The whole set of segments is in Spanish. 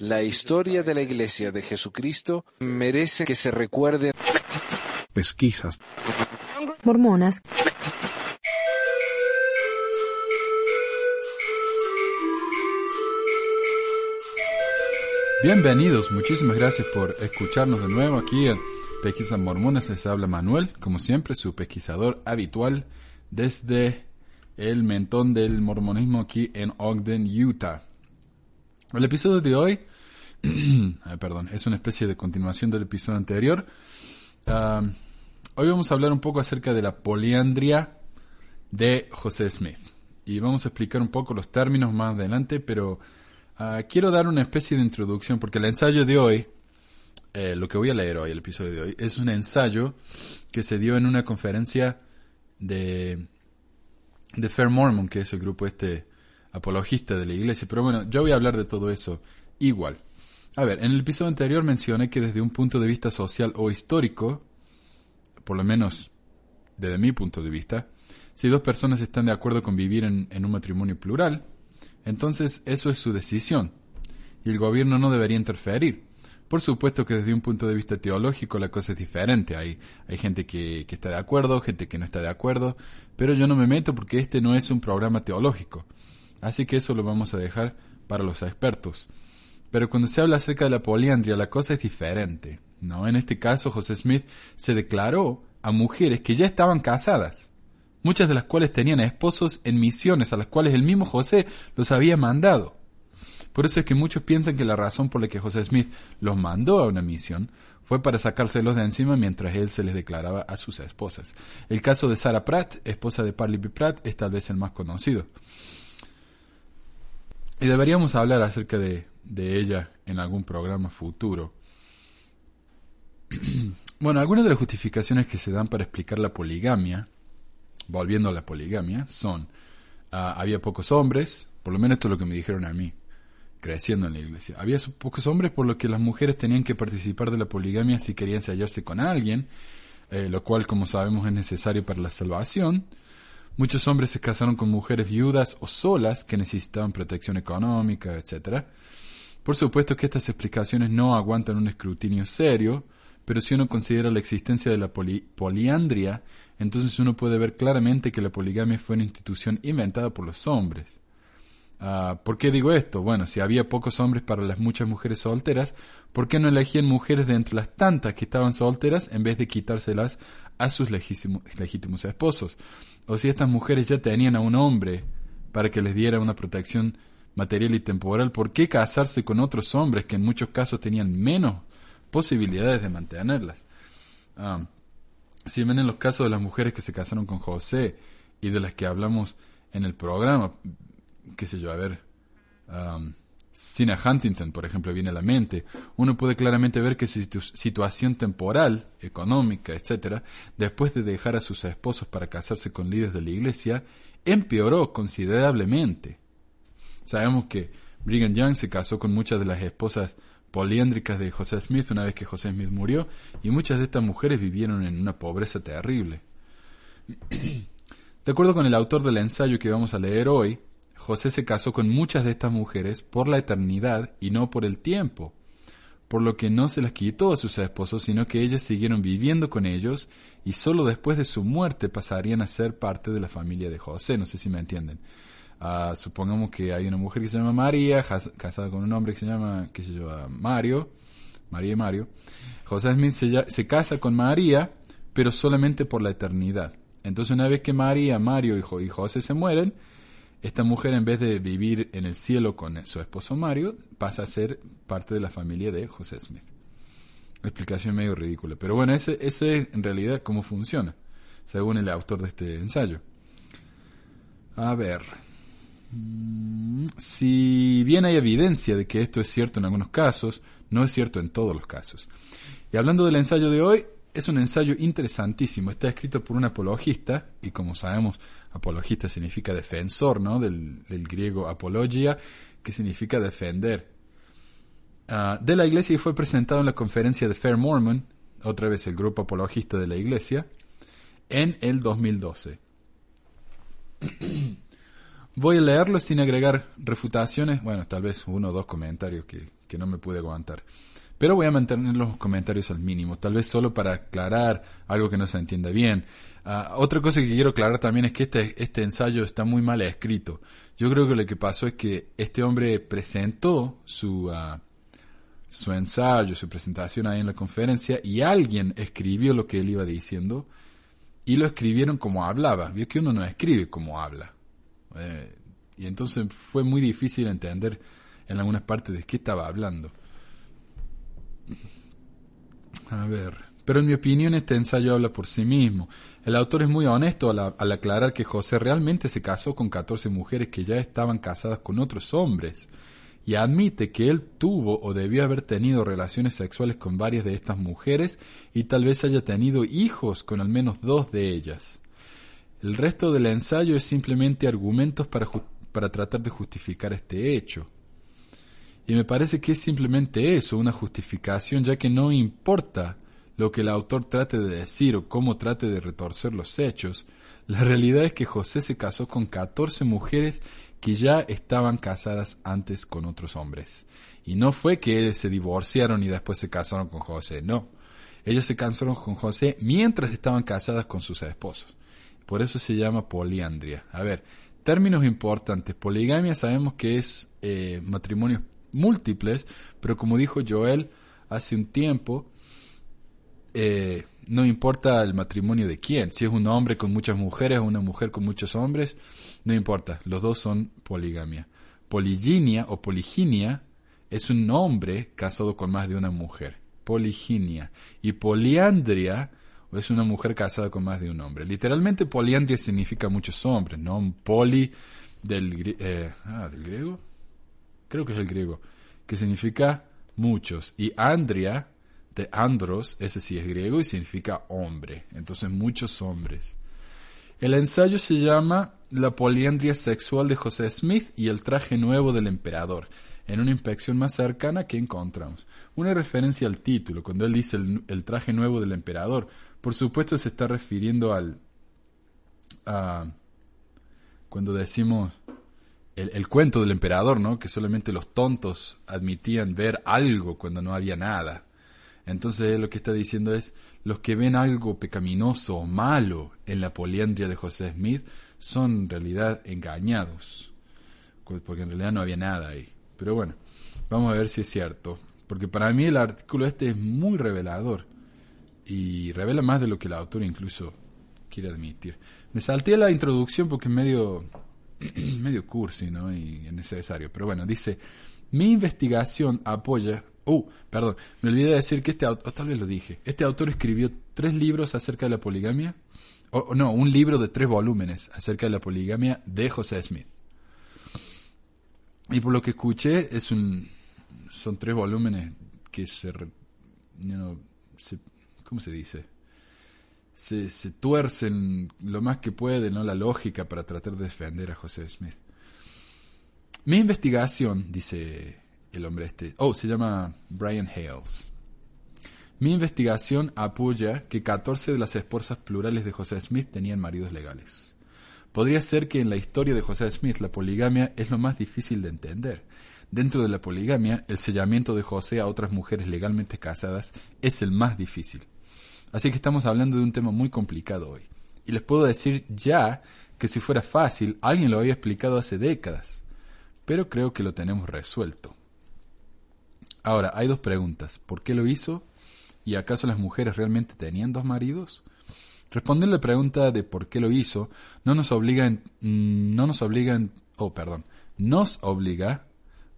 La historia de la Iglesia de Jesucristo merece que se recuerde. Pesquisas. Mormonas. Bienvenidos, muchísimas gracias por escucharnos de nuevo aquí en Pesquisas Mormonas. Les habla Manuel, como siempre, su pesquisador habitual desde el mentón del mormonismo aquí en Ogden, Utah. El episodio de hoy, perdón, es una especie de continuación del episodio anterior. Ah, hoy vamos a hablar un poco acerca de la poliandria de José Smith. Y vamos a explicar un poco los términos más adelante, pero ah, quiero dar una especie de introducción, porque el ensayo de hoy, eh, lo que voy a leer hoy, el episodio de hoy, es un ensayo que se dio en una conferencia de, de Fair Mormon, que es el grupo este apologista de la iglesia. Pero bueno, yo voy a hablar de todo eso igual. A ver, en el episodio anterior mencioné que desde un punto de vista social o histórico, por lo menos desde mi punto de vista, si dos personas están de acuerdo con vivir en, en un matrimonio plural, entonces eso es su decisión y el gobierno no debería interferir. Por supuesto que desde un punto de vista teológico la cosa es diferente. Hay, hay gente que, que, está de acuerdo, gente que no está de acuerdo, pero yo no me meto porque este no es un programa teológico. Así que eso lo vamos a dejar para los expertos. Pero cuando se habla acerca de la poliandria, la cosa es diferente. ¿no? En este caso, José Smith se declaró a mujeres que ya estaban casadas, muchas de las cuales tenían esposos en misiones a las cuales el mismo José los había mandado. Por eso es que muchos piensan que la razón por la que José Smith los mandó a una misión fue para sacárselos de encima mientras él se les declaraba a sus esposas. El caso de Sarah Pratt, esposa de Parley B. Pratt, es tal vez el más conocido. Y deberíamos hablar acerca de, de ella en algún programa futuro. bueno, algunas de las justificaciones que se dan para explicar la poligamia, volviendo a la poligamia, son, uh, había pocos hombres, por lo menos esto es lo que me dijeron a mí, creciendo en la iglesia. Había pocos hombres por lo que las mujeres tenían que participar de la poligamia si querían sellarse con alguien, eh, lo cual como sabemos es necesario para la salvación. Muchos hombres se casaron con mujeres viudas o solas que necesitaban protección económica, etc. Por supuesto que estas explicaciones no aguantan un escrutinio serio, pero si uno considera la existencia de la poli poliandria, entonces uno puede ver claramente que la poligamia fue una institución inventada por los hombres. Uh, ¿Por qué digo esto? Bueno, si había pocos hombres para las muchas mujeres solteras, ¿por qué no elegían mujeres de entre las tantas que estaban solteras en vez de quitárselas a sus legítimos esposos? o si estas mujeres ya tenían a un hombre para que les diera una protección material y temporal, ¿por qué casarse con otros hombres que en muchos casos tenían menos posibilidades de mantenerlas? Um, si ven en los casos de las mujeres que se casaron con José y de las que hablamos en el programa, qué sé yo, a ver, um, Huntington, por ejemplo, viene a la mente, uno puede claramente ver que su situación temporal, económica, etcétera, después de dejar a sus esposos para casarse con líderes de la iglesia, empeoró considerablemente. Sabemos que Brigham Young se casó con muchas de las esposas poliéndricas de José Smith una vez que José Smith murió, y muchas de estas mujeres vivieron en una pobreza terrible. De acuerdo con el autor del ensayo que vamos a leer hoy, José se casó con muchas de estas mujeres por la eternidad y no por el tiempo, por lo que no se las quitó a sus esposos, sino que ellas siguieron viviendo con ellos y solo después de su muerte pasarían a ser parte de la familia de José. No sé si me entienden. Uh, supongamos que hay una mujer que se llama María, casada con un hombre que se llama, qué sé yo, Mario, María y Mario. José Smith se, se casa con María, pero solamente por la eternidad. Entonces una vez que María, Mario y José se mueren, esta mujer, en vez de vivir en el cielo con su esposo Mario, pasa a ser parte de la familia de José Smith. Explicación medio ridícula. Pero bueno, ese, es en realidad cómo funciona, según el autor de este ensayo. A ver. Mm, si bien hay evidencia de que esto es cierto en algunos casos, no es cierto en todos los casos. Y hablando del ensayo de hoy, es un ensayo interesantísimo. Está escrito por un apologista, y como sabemos, Apologista significa defensor, ¿no? Del, griego apologia, que significa defender. Ah, de la iglesia y fue presentado en la conferencia de Fair Mormon, otra vez el grupo apologista de la iglesia, en el 2012. Voy a leerlo sin agregar refutaciones, bueno, tal vez uno o dos comentarios que, que no me pude aguantar. Pero voy a mantener los comentarios al mínimo, tal vez solo para aclarar algo que no se entienda bien. Ah, otra cosa que quiero aclarar también es que este, este ensayo está muy mal escrito. Yo creo que lo que pasó es que este hombre presentó su, ah, su ensayo, su presentación ahí en la conferencia y alguien escribió lo que él iba diciendo y lo escribieron como hablaba. Vio que uno no escribe como habla. Eh, y entonces fue muy difícil entender en algunas partes de qué estaba hablando. A ver. Pero en mi opinión este ensayo habla por sí mismo. El autor es muy honesto al, al, aclarar que José realmente se casó con 14 mujeres que ya estaban casadas con otros hombres y admite que él tuvo o debió haber tenido relaciones sexuales con varias de estas mujeres y tal vez haya tenido hijos con al menos dos de ellas. El resto del ensayo es simplemente argumentos para, para tratar de justificar este hecho. Y me parece que es simplemente eso, una justificación, ya que no importa lo que el autor trate de decir o cómo trate de retorcer los hechos, la realidad es que José se casó con 14 mujeres que ya estaban casadas antes con otros hombres. Y no fue que se divorciaron y después se casaron con José, no. Ellos se casaron con José mientras estaban casadas con sus esposos. Por eso se llama poliandria. A ver, términos importantes. Poligamia sabemos que es eh, matrimonios múltiples, pero como dijo Joel hace un tiempo, eh, no importa el matrimonio de quién, si es un hombre con muchas mujeres o una mujer con muchos hombres, no importa, los dos son poligamia. Poliginia o poliginia es un hombre casado con más de una mujer. Poliginia. Y poliandria es una mujer casada con más de un hombre. Literalmente poliandria significa muchos hombres, ¿no? Poli del, eh, ah, del griego. Creo que es el griego. Que significa muchos. Y andria, de andros, ese sí es griego y significa hombre. Entonces muchos hombres. El ensayo se llama La poliandria sexual de José Smith y el traje nuevo del emperador, en una inspección más cercana que encontramos. Una referencia al título, cuando él dice el, traje nuevo del emperador, por supuesto se está refiriendo al... A, cuando decimos el, el, cuento del emperador, ¿no? Que solamente los tontos admitían ver algo cuando no había nada. Entonces lo que está diciendo es, los que ven algo pecaminoso o malo en la poliandria de José Smith son en realidad engañados, porque en realidad no había nada ahí. Pero bueno, vamos a ver si es cierto, porque para mí el artículo este es muy revelador y revela más de lo que el autor incluso quiere admitir. Me salté la introducción porque es medio, medio cursi ¿no? y es necesario, pero bueno, dice, mi investigación apoya Uh, perdón, me olvidé de decir que este autor, tal vez lo dije, este autor escribió tres libros acerca de la poligamia, o no, un libro de tres volúmenes acerca de la poligamia de José Smith. Y por lo que escuché, es un, son tres volúmenes que se, se ¿cómo se dice? Se, se tuercen lo más que puede, ¿no? La lógica para tratar de defender a José Smith. Mi investigación, dice el hombre este. Oh, se llama Brian Hales. Mi investigación apoya que 14 de las esposas plurales de José Smith tenían maridos legales. Podría ser que en la historia de José Smith la poligamia es lo más difícil de entender. Dentro de la poligamia, el sellamiento de José a otras mujeres legalmente casadas es el más difícil. Así que estamos hablando de un tema muy complicado hoy. Y les puedo decir ya que si fuera fácil, alguien lo había explicado hace décadas. Pero creo que lo tenemos resuelto. Ahora, hay dos preguntas. ¿Por qué lo hizo? ¿Y acaso las mujeres realmente tenían dos maridos? Responder la pregunta de por qué lo hizo no nos obliga, en, no nos obliga, oh, perdón, nos obliga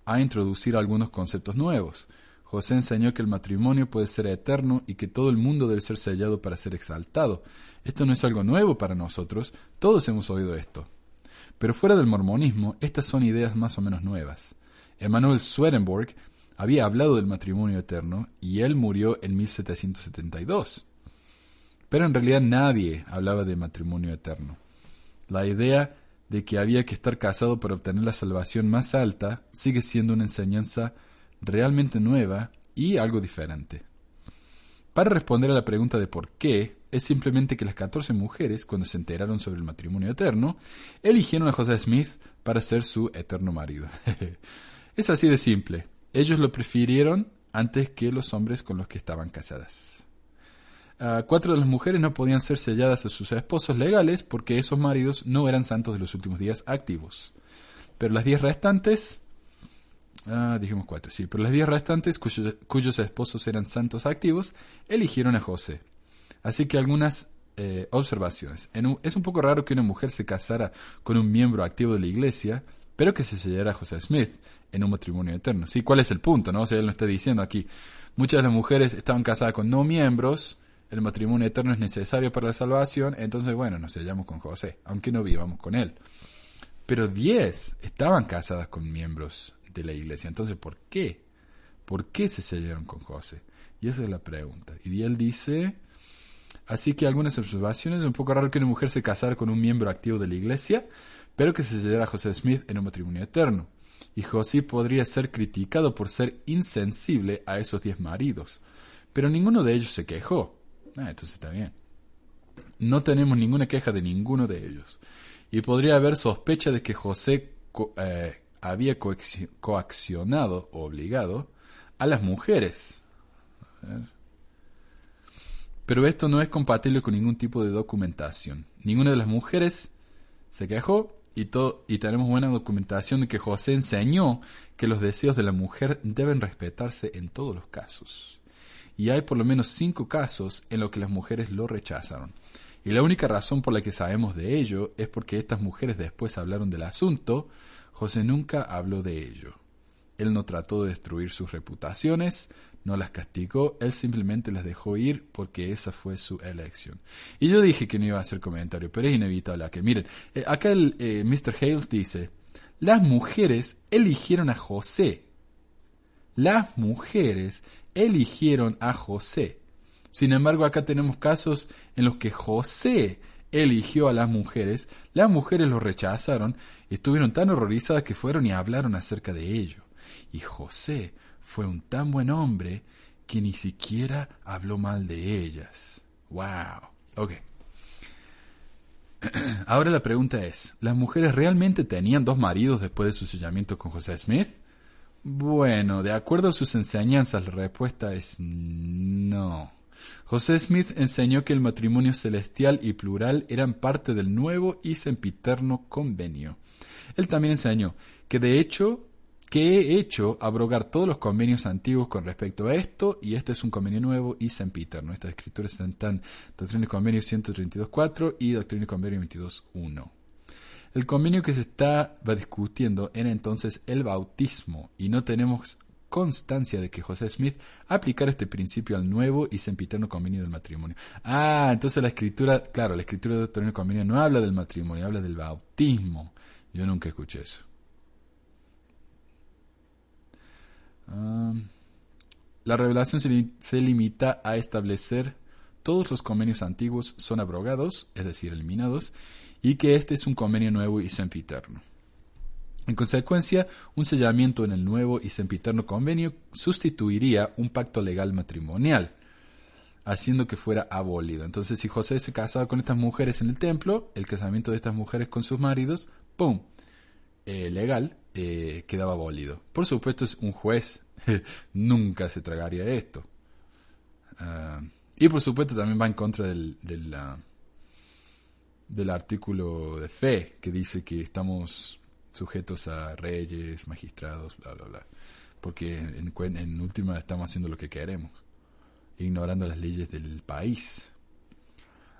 a introducir algunos conceptos nuevos. José enseñó que el matrimonio puede ser eterno y que todo el mundo debe ser sellado para ser exaltado. Esto no es algo nuevo para nosotros, todos hemos oído esto. Pero fuera del mormonismo, estas son ideas más o menos nuevas. Emanuel Swedenborg había hablado del matrimonio eterno y él murió en 1772. Pero en realidad nadie hablaba de matrimonio eterno. La idea de que había que estar casado para obtener la salvación más alta sigue siendo una enseñanza realmente nueva y algo diferente. Para responder a la pregunta de por qué, es simplemente que las 14 mujeres, cuando se enteraron sobre el matrimonio eterno, eligieron a José Smith para ser su eterno marido. es así de simple. ellos lo prefirieron antes que los hombres con los que estaban casadas. Ah, cuatro de las mujeres no podían ser selladas a sus esposos legales porque esos maridos no eran santos de los últimos días activos. Pero las diez restantes, ah, dijimos cuatro, sí, pero las diez restantes cuyos, cuyos esposos eran santos activos, eligieron a José. Así que algunas eh, observaciones. es un poco raro que una mujer se casara con un miembro activo de la iglesia, pero que se sellara a José Smith en un matrimonio eterno. Sí, ¿cuál es el punto? No? O sea, él lo está diciendo aquí. Muchas de las mujeres estaban casadas con no miembros, el matrimonio eterno es necesario para la salvación, entonces, bueno, nos sellamos con José, aunque no vivamos con él. Pero diez estaban casadas con miembros de la iglesia, entonces, ¿por qué? ¿Por qué se sellaron con José? Y esa es la pregunta. Y él dice, así que algunas observaciones, es un poco raro que una mujer se casara con un miembro activo de la iglesia, pero que se sellara a José Smith en un matrimonio eterno. Y José podría ser criticado por ser insensible a esos diez maridos. Pero ninguno de ellos se quejó. Ah, entonces está bien. No tenemos ninguna queja de ninguno de ellos. Y podría haber sospecha de que José eh, había coaccionado o obligado a las mujeres. Pero esto no es compatible con ningún tipo de documentación. Ninguna de las mujeres se quejó y, y tenemos buena documentación de que José enseñó que los deseos de la mujer deben respetarse en todos los casos y hay por lo menos cinco casos en los que las mujeres lo rechazaron. Y la única razón por la que sabemos de ello es porque estas mujeres después hablaron del asunto, José nunca habló de ello. Él no trató de destruir sus reputaciones, no las castigó, él simplemente las dejó ir porque esa fue su elección. Y yo dije que no iba a hacer comentario, pero es inevitable que miren, eh, acá el eh, Mr. Hales dice, las mujeres eligieron a José. Las mujeres eligieron a José. Sin embargo, acá tenemos casos en los que José eligió a las mujeres, las mujeres lo rechazaron estuvieron tan horrorizadas que fueron y hablaron acerca de ello. Y José fue un tan buen hombre que ni siquiera habló mal de ellas. ¡Wow! Ok. Ahora la pregunta es, ¿las mujeres realmente tenían dos maridos después de su sellamiento con José Smith? Bueno, de acuerdo a sus enseñanzas, la respuesta es no. José Smith enseñó que el matrimonio celestial y plural eran parte del nuevo y sempiterno convenio. Él también enseñó que de hecho que he hecho abrogar todos los convenios antiguos con respecto a esto, y este es un convenio nuevo y sempiterno. Estas escrituras están Doctrina y Convenio 132.4 y Doctrina y Convenio 22.1. El convenio que se estaba discutiendo era entonces el bautismo y no tenemos constancia de que José Smith aplicara este principio al nuevo y sempiterno convenio del matrimonio. Ah, entonces la escritura, claro, la escritura de doctrina del convenio no habla del matrimonio, habla del bautismo. Yo nunca escuché eso. Ah, la revelación se, se limita a establecer todos los convenios antiguos son abrogados, es decir, eliminados, y que este es un convenio nuevo y sempiterno. En consecuencia, un sellamiento en el nuevo y sempiterno convenio sustituiría un pacto legal matrimonial, haciendo que fuera abolido. Entonces, si José se casaba con estas mujeres en el templo, el casamiento de estas mujeres con sus maridos, ¡pum! Eh, legal, eh, quedaba abolido. Por supuesto, es un juez nunca se tragaría esto. Ah, y por supuesto también va en contra del, del, del artículo de fe que dice que estamos sujetos a reyes, magistrados, bla, bla, bla. Porque en, en última estamos haciendo lo que queremos, ignorando las leyes del país.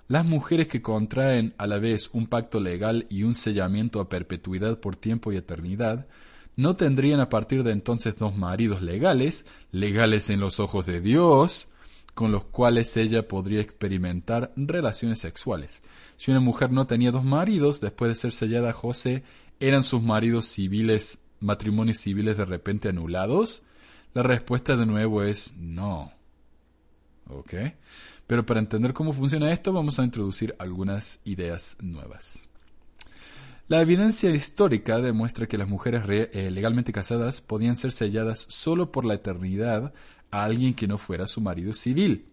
Las mujeres que contraen a la vez un pacto legal y un sellamiento a perpetuidad por tiempo y eternidad, no tendrían a partir de entonces dos maridos legales, legales en los ojos de Dios, con los cuales ella podría experimentar relaciones sexuales. Si una mujer no tenía dos maridos, después de ser sellada a José, ¿eran sus maridos civiles, matrimonios civiles de repente anulados? La respuesta de nuevo es no. ¿Ok? Pero para entender cómo funciona esto, vamos a introducir algunas ideas nuevas. La evidencia histórica demuestra que las mujeres eh, legalmente casadas podían ser selladas solo por la eternidad a alguien que no fuera su marido civil.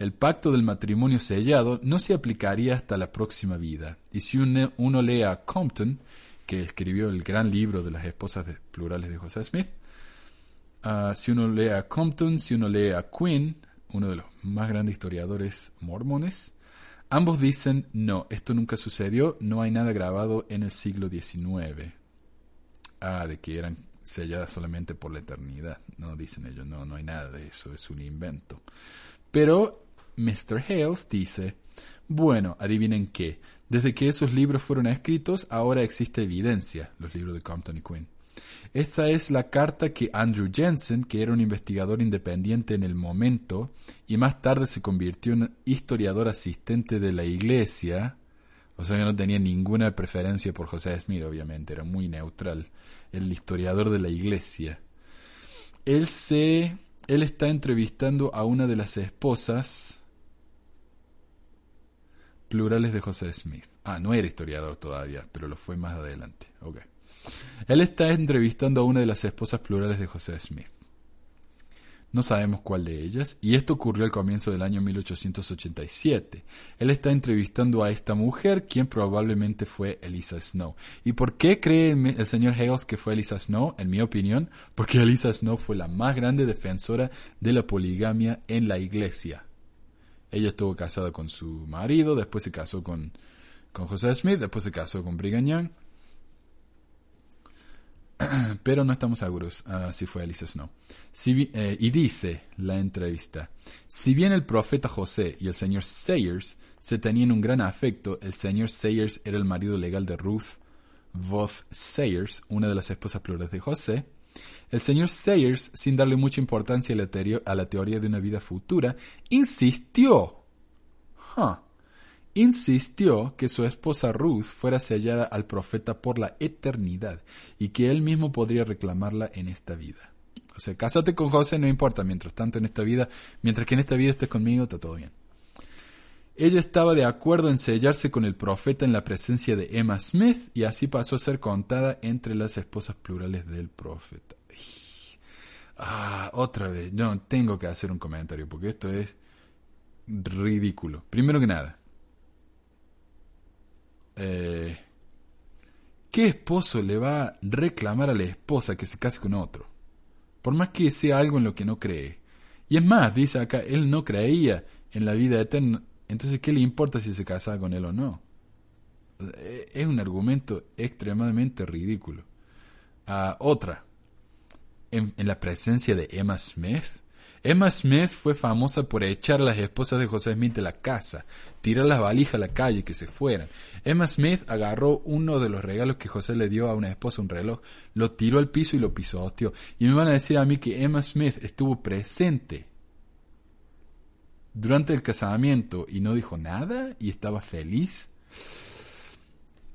El pacto del matrimonio sellado no se aplicaría hasta la próxima vida. Y si uno, lee a Compton, que escribió el gran libro de las esposas plurales de José Smith, Ah, si uno lee a Compton, si uno lee a Quinn, uno de los más grandes historiadores mormones, ambos dicen, no, esto nunca sucedió, no hay nada grabado en el siglo XIX. Ah, de que eran selladas solamente por la eternidad. No, dicen ellos, no, no hay nada de eso, es un invento. Pero Mr. Hales dice, bueno, adivinen qué, desde que esos libros fueron escritos, ahora existe evidencia, los libros de Compton y Quinn. Esta es la carta que Andrew Jensen, que era un investigador independiente en el momento y más tarde se convirtió en historiador asistente de la iglesia, o sea que no tenía ninguna preferencia por José Smith, obviamente, era muy neutral, el historiador de la iglesia. Él se él está entrevistando a una de las esposas plurales de José Smith. Ah, no era historiador todavía, pero lo fue más adelante. Okay. Él está entrevistando a una de las esposas plurales de José Smith. No sabemos cuál de ellas, y esto ocurrió al comienzo del año 1887. Él está entrevistando a esta mujer, quien probablemente fue Elisa Snow. ¿Y por qué cree el señor Hales que fue Elisa Snow? En mi opinión, porque Elisa Snow fue la más grande defensora de la poligamia en la iglesia. Ella estuvo casada con su marido, después se casó con, con José Smith, después se casó con Brigham Young. pero no estamos seguros uh, si fue Elisa Snow. Si, eh, y dice la entrevista, si bien el profeta José y el señor Sayers se tenían un gran afecto, el señor Sayers era el marido legal de Ruth Voth Sayers, una de las esposas plurales de José, el señor Sayers, sin darle mucha importancia a la, a la teoría de una vida futura, insistió insistió que su esposa Ruth fuera sellada al profeta por la eternidad y que él mismo podría reclamarla en esta vida. O sea, cásate con José, no importa, mientras tanto en esta vida, mientras que en esta vida estés conmigo, está todo bien. Ella estaba de acuerdo en sellarse con el profeta en la presencia de Emma Smith y así pasó a ser contada entre las esposas plurales del profeta. Ah, otra vez, no, tengo que hacer un comentario porque esto es ridículo. Primero que nada, eh, ¿qué esposo le va a reclamar a la esposa que se case con otro? Por más que sea algo en lo que no cree. Y es más, dice acá, él no creía en la vida eterna. Entonces, ¿qué le importa si se casaba con él o no? Es un argumento extremadamente ridículo. Ah, otra, en, la presencia de Emma Smith, Emma Smith fue famosa por echar a las esposas de José Smith de la casa, tirar las valijas a la calle que se fueran. Emma Smith agarró uno de los regalos que José le dio a una esposa, un reloj, lo tiró al piso y lo pisoteó. Y me van a decir a mí que Emma Smith estuvo presente durante el casamiento y no dijo nada y estaba feliz.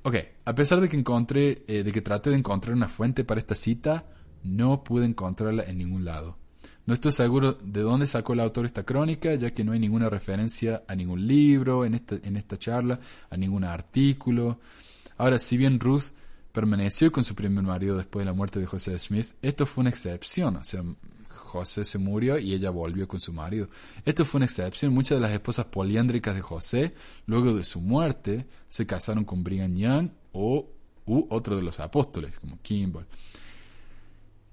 Ok, a pesar de que encontré, eh, de que traté de encontrar una fuente para esta cita, no pude encontrarla en ningún lado. No estoy seguro de dónde sacó el autor esta crónica, ya que no hay ninguna referencia a ningún libro en esta, en esta charla, a ningún artículo. Ahora, si bien Ruth permaneció con su primer marido después de la muerte de José Smith, esto fue una excepción. O sea, José se murió y ella volvió con su marido. Esto fue una excepción. Muchas de las esposas poliándricas de José, luego de su muerte, se casaron con Brigham Young o u otro de los apóstoles, como Kimball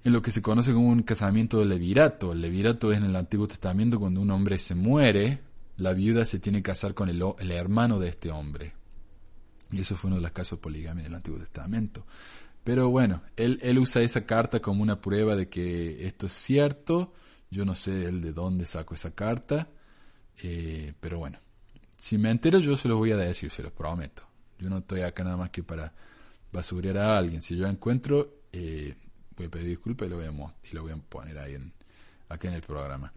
en lo que se conoce como un casamiento de levirato. El levirato es en el Antiguo Testamento cuando un hombre se muere, la viuda se tiene que casar con el, el hermano de este hombre. Y eso fue uno de los casos de poligamia en el Antiguo Testamento. Pero bueno, él, él usa esa carta como una prueba de que esto es cierto. Yo no sé él de dónde sacó esa carta. Eh, pero bueno, si me entero yo se los voy a decir, se los prometo. Yo no estoy acá nada más que para basurear a alguien. Si yo encuentro, eh, voy a pedir disculpas y lo voy a, poner ahí en, acá en el programa.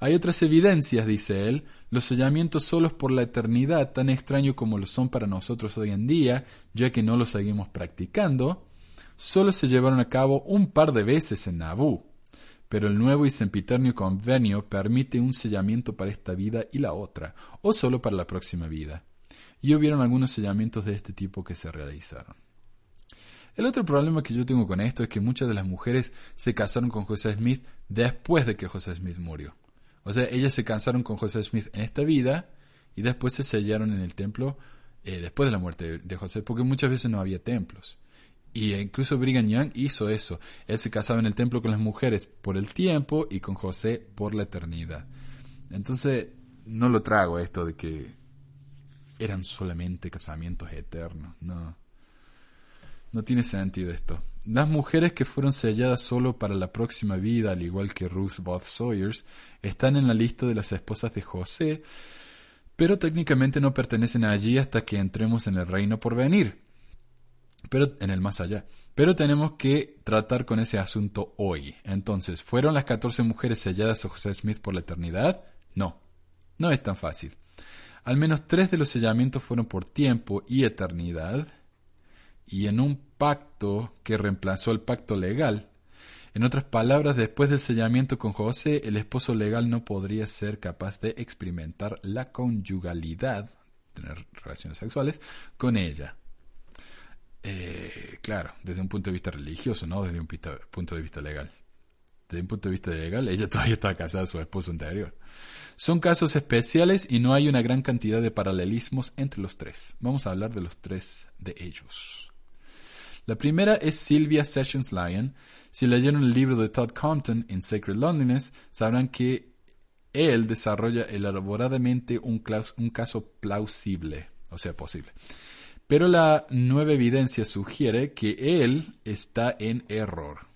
Hay otras evidencias, dice él, los sellamientos solos por la eternidad, tan extraño como lo son para nosotros hoy en día, ya que no los seguimos practicando, solo se llevaron a cabo un par de veces en Nabú, pero el nuevo y sempiternio convenio permite un sellamiento para esta vida y la otra, o solo para la próxima vida. Y hubieron algunos sellamientos de este tipo que se realizaron. El otro problema que yo tengo con esto es que muchas de las mujeres se casaron con José Smith después de que José Smith murió. O sea, ellas se casaron con José Smith en esta vida y después se sellaron en el templo eh, después de la muerte de José, porque muchas veces no había templos. Y incluso Brigham Young hizo eso. Él se casaba en el templo con las mujeres por el tiempo y con José por la eternidad. Entonces, no lo trago esto de que eran solamente casamientos eternos. No. No tiene sentido esto. Las mujeres que fueron selladas solo para la próxima vida, al igual que Ruth Both Sawyers, están en la lista de las esposas de José, pero técnicamente no pertenecen allí hasta que entremos en el reino por venir, pero en el más allá. Pero tenemos que tratar con ese asunto hoy. Entonces, ¿fueron las 14 mujeres selladas a José Smith por la eternidad? No, no es tan fácil. Al menos tres de los sellamientos fueron por tiempo y eternidad, y en un pacto que reemplazó el pacto legal. En otras palabras, después del sellamiento con José, el esposo legal no podría ser capaz de experimentar la conyugalidad, tener relaciones sexuales, con ella. Eh, claro, desde un punto de vista religioso, no desde un punto de vista legal. Desde un punto de vista legal, ella todavía está casada a su esposo anterior. Son casos especiales y no hay una gran cantidad de paralelismos entre los tres. Vamos a hablar de los tres de ellos. La primera es Sylvia Sessions Lyon. Si leyeron el libro de Todd Compton, In Sacred Loneliness, sabrán que él desarrolla elaboradamente un, un caso plausible, o sea, posible. Pero la nueva evidencia sugiere que él está en error.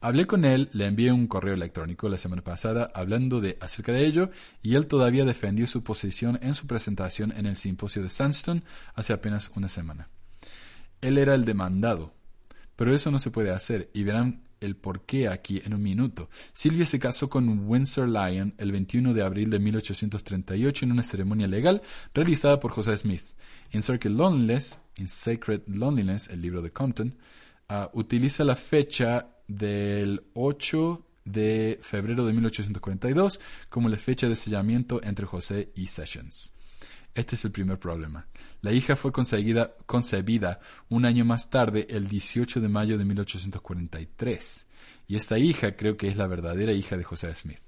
Hablé con él, le envié un correo electrónico la semana pasada hablando de acerca de ello y él todavía defendió su posición en su presentación en el simposio de Sandstone hace apenas una semana. Él era el demandado. Pero eso no se puede hacer, y verán el porqué aquí en un minuto. Silvia se casó con Windsor Lyon el 21 de abril de 1838 en una ceremonia legal realizada por José Smith. En Sacred Loneliness, in Sacred Loneliness, el libro de Compton, ah, utiliza la fecha del 8 de febrero de 1842 como la fecha de sellamiento entre José y Sessions. Este es el primer problema. La hija fue concebida, concebida un año más tarde, el 18 de mayo de 1843. Y esta hija creo que es la verdadera hija de José Smith.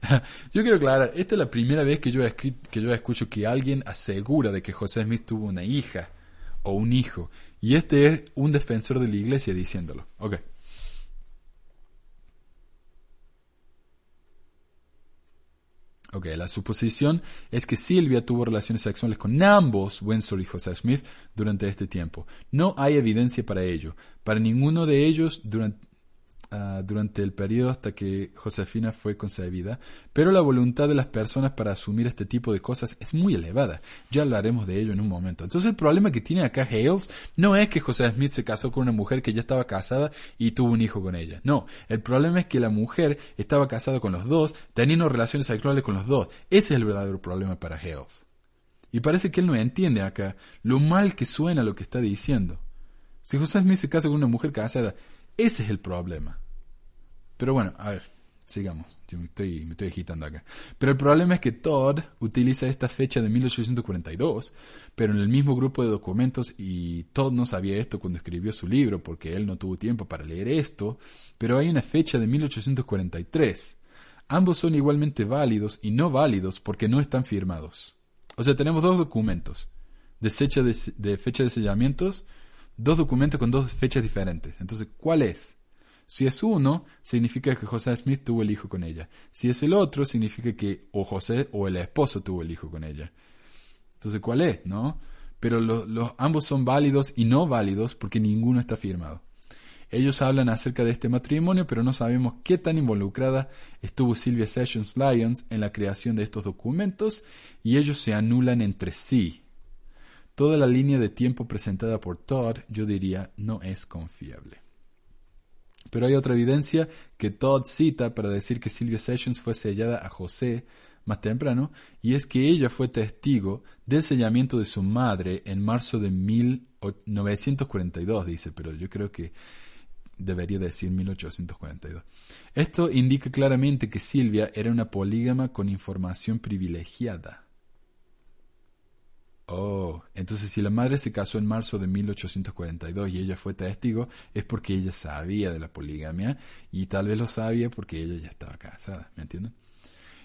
yo quiero aclarar, esta es la primera vez que yo, que yo escucho que alguien asegura de que José Smith tuvo una hija o un hijo. Y este es un defensor de la iglesia diciéndolo. Okay. Ok, la suposición es que Silvia tuvo relaciones sexuales con ambos, Windsor y José Smith, durante este tiempo. No hay evidencia para ello. Para ninguno de ellos durante, Ah, durante el periodo hasta que Josefina fue concebida, pero la voluntad de las personas para asumir este tipo de cosas es muy elevada. Ya hablaremos de ello en un momento. Entonces el problema que tiene acá Hales no es que José Smith se casó con una mujer que ya estaba casada y tuvo un hijo con ella. No, el problema es que la mujer estaba casada con los dos, teniendo relaciones sexuales con los dos. Ese es el verdadero problema para Hales. Y parece que él no entiende acá lo mal que suena lo que está diciendo. Si José Smith se casa con una mujer casada, ese es el problema. Pero bueno, a ver, sigamos. Yo me estoy, me estoy agitando acá. Pero el problema es que Todd utiliza esta fecha de 1842, pero en el mismo grupo de documentos, y Todd no sabía esto cuando escribió su libro, porque él no tuvo tiempo para leer esto, pero hay una fecha de 1843. Ambos son igualmente válidos y no válidos porque no están firmados. O sea, tenemos dos documentos de fecha de, de fecha de sellamientos, dos documentos con dos fechas diferentes. Entonces, ¿cuál es? Si es uno, significa que José Smith tuvo el hijo con ella. Si es el otro, significa que o José o el esposo tuvo el hijo con ella. Entonces, ¿cuál es? ¿No? Pero ambos son válidos y no válidos porque ninguno está firmado. Ellos hablan acerca de este matrimonio, pero no sabemos qué tan involucrada estuvo Sylvia Sessions Lyons en la creación de estos documentos y ellos se anulan entre sí. Toda la línea de tiempo presentada por Todd, yo diría, no es confiable. Pero hay otra evidencia que Todd cita para decir que Sylvia Sessions fue sellada a José más temprano, y es que ella fue testigo del sellamiento de su madre en marzo de 1942, dice, pero yo creo que debería decir 1842. Esto indica claramente que Silvia era una polígama con información privilegiada. Oh, entonces si la madre se casó en marzo de 1842 y ella fue testigo, es porque ella sabía de la poligamia y tal vez lo sabía porque ella ya estaba casada, ¿me entienden?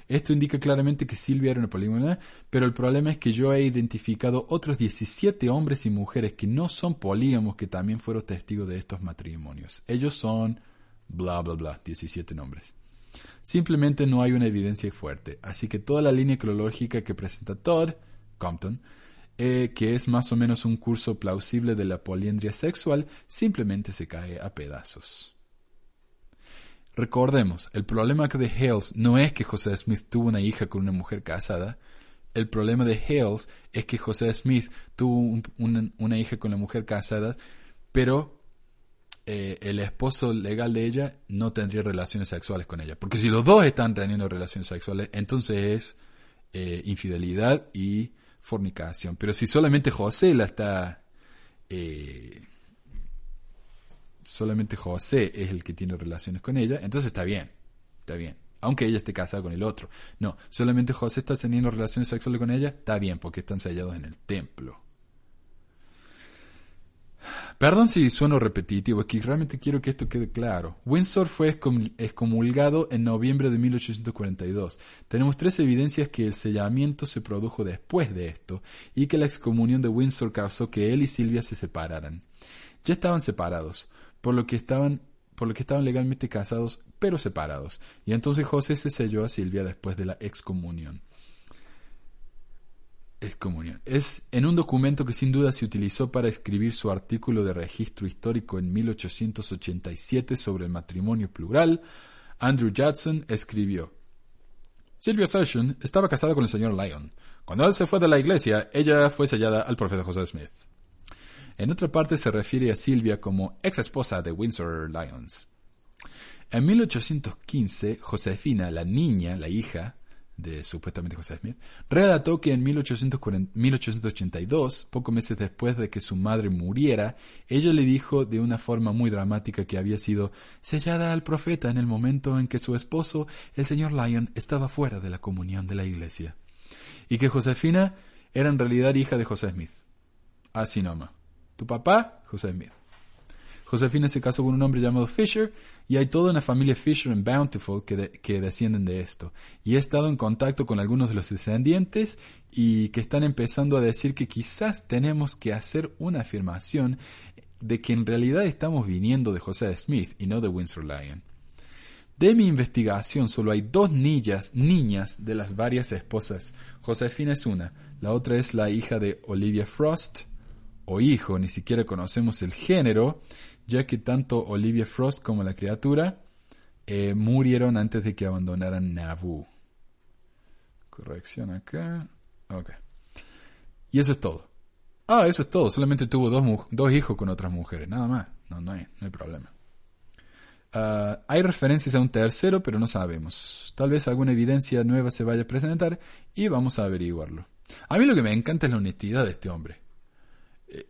Esto indica claramente que Silvia era una pero el problema es que yo he identificado otros 17 hombres y mujeres que no son polígamos que también fueron testigos de estos matrimonios. Ellos son bla bla bla, 17 nombres. Simplemente no hay una evidencia fuerte, así que toda la línea cronológica que presenta Todd Compton, eh, que es más o menos un curso plausible de la poliandria sexual, simplemente se cae a pedazos. Recordemos, el problema de Hales no es que José Smith tuvo una hija con una mujer casada. El problema de Hales es que José Smith tuvo una, hija con una mujer casada, pero eh, el esposo legal de ella no tendría relaciones sexuales con ella. Porque si los dos están teniendo relaciones sexuales, entonces es eh, infidelidad y fornicación. Pero si solamente José la está eh, solamente José es el que tiene relaciones con ella, entonces está bien, está bien. Aunque ella esté casada con el otro. No, solamente José está teniendo relaciones sexuales con ella, está bien, porque están sellados en el templo. Perdón si sueno repetitivo, es que realmente quiero que esto quede claro. Windsor fue excomulgado en noviembre de 1842. Tenemos tres evidencias que el sellamiento se produjo después de esto y que la excomunión de Windsor causó que él y Silvia se separaran. Ya estaban separados por lo que estaban por lo que estaban legalmente casados pero separados. Y entonces José se selló a Silvia después de la excomunión. Es en un documento que sin duda se utilizó para escribir su artículo de registro histórico en 1887 sobre el matrimonio plural. Andrew Judson escribió: Silvia Session estaba casada con el señor Lyon. Cuando él se fue de la iglesia, ella fue sellada al profeta José Smith. En otra parte se refiere a Silvia como ex esposa de Windsor Lyons. En 1815, Josefina, la niña, la hija de supuestamente José Smith, relató que en 1882, pocos meses después de que su madre muriera, ella le dijo de una forma muy dramática que había sido sellada al profeta en el momento en que su esposo, el señor Lyon, estaba fuera de la comunión de la iglesia, y que Josefina era en realidad hija de José Smith. Así nomás. Tu papá, José Smith. Josefina se casó con un hombre llamado Fisher y hay toda una familia Fisher en Bountiful que, que, descienden de esto. Y he estado en contacto con algunos de los descendientes y que están empezando a decir que quizás tenemos que hacer una afirmación de que en realidad estamos viniendo de José Smith y no de Windsor Lyon. De mi investigación solo hay dos niñas, niñas de las varias esposas. Josefina es una, la otra es la hija de Olivia Frost, o hijo, ni siquiera conocemos el género, ya que tanto Olivia Frost como la criatura eh, murieron antes de que abandonaran Nauvoo. Corrección acá. Ok. Y eso es todo. Ah, eso es todo. Solamente tuvo dos, dos hijos con otras mujeres. Nada más. No, no, hay, no hay problema. Ah, hay referencias a un tercero, pero no sabemos. Tal vez alguna evidencia nueva se vaya a presentar y vamos a averiguarlo. A mí lo que me encanta es la honestidad de este hombre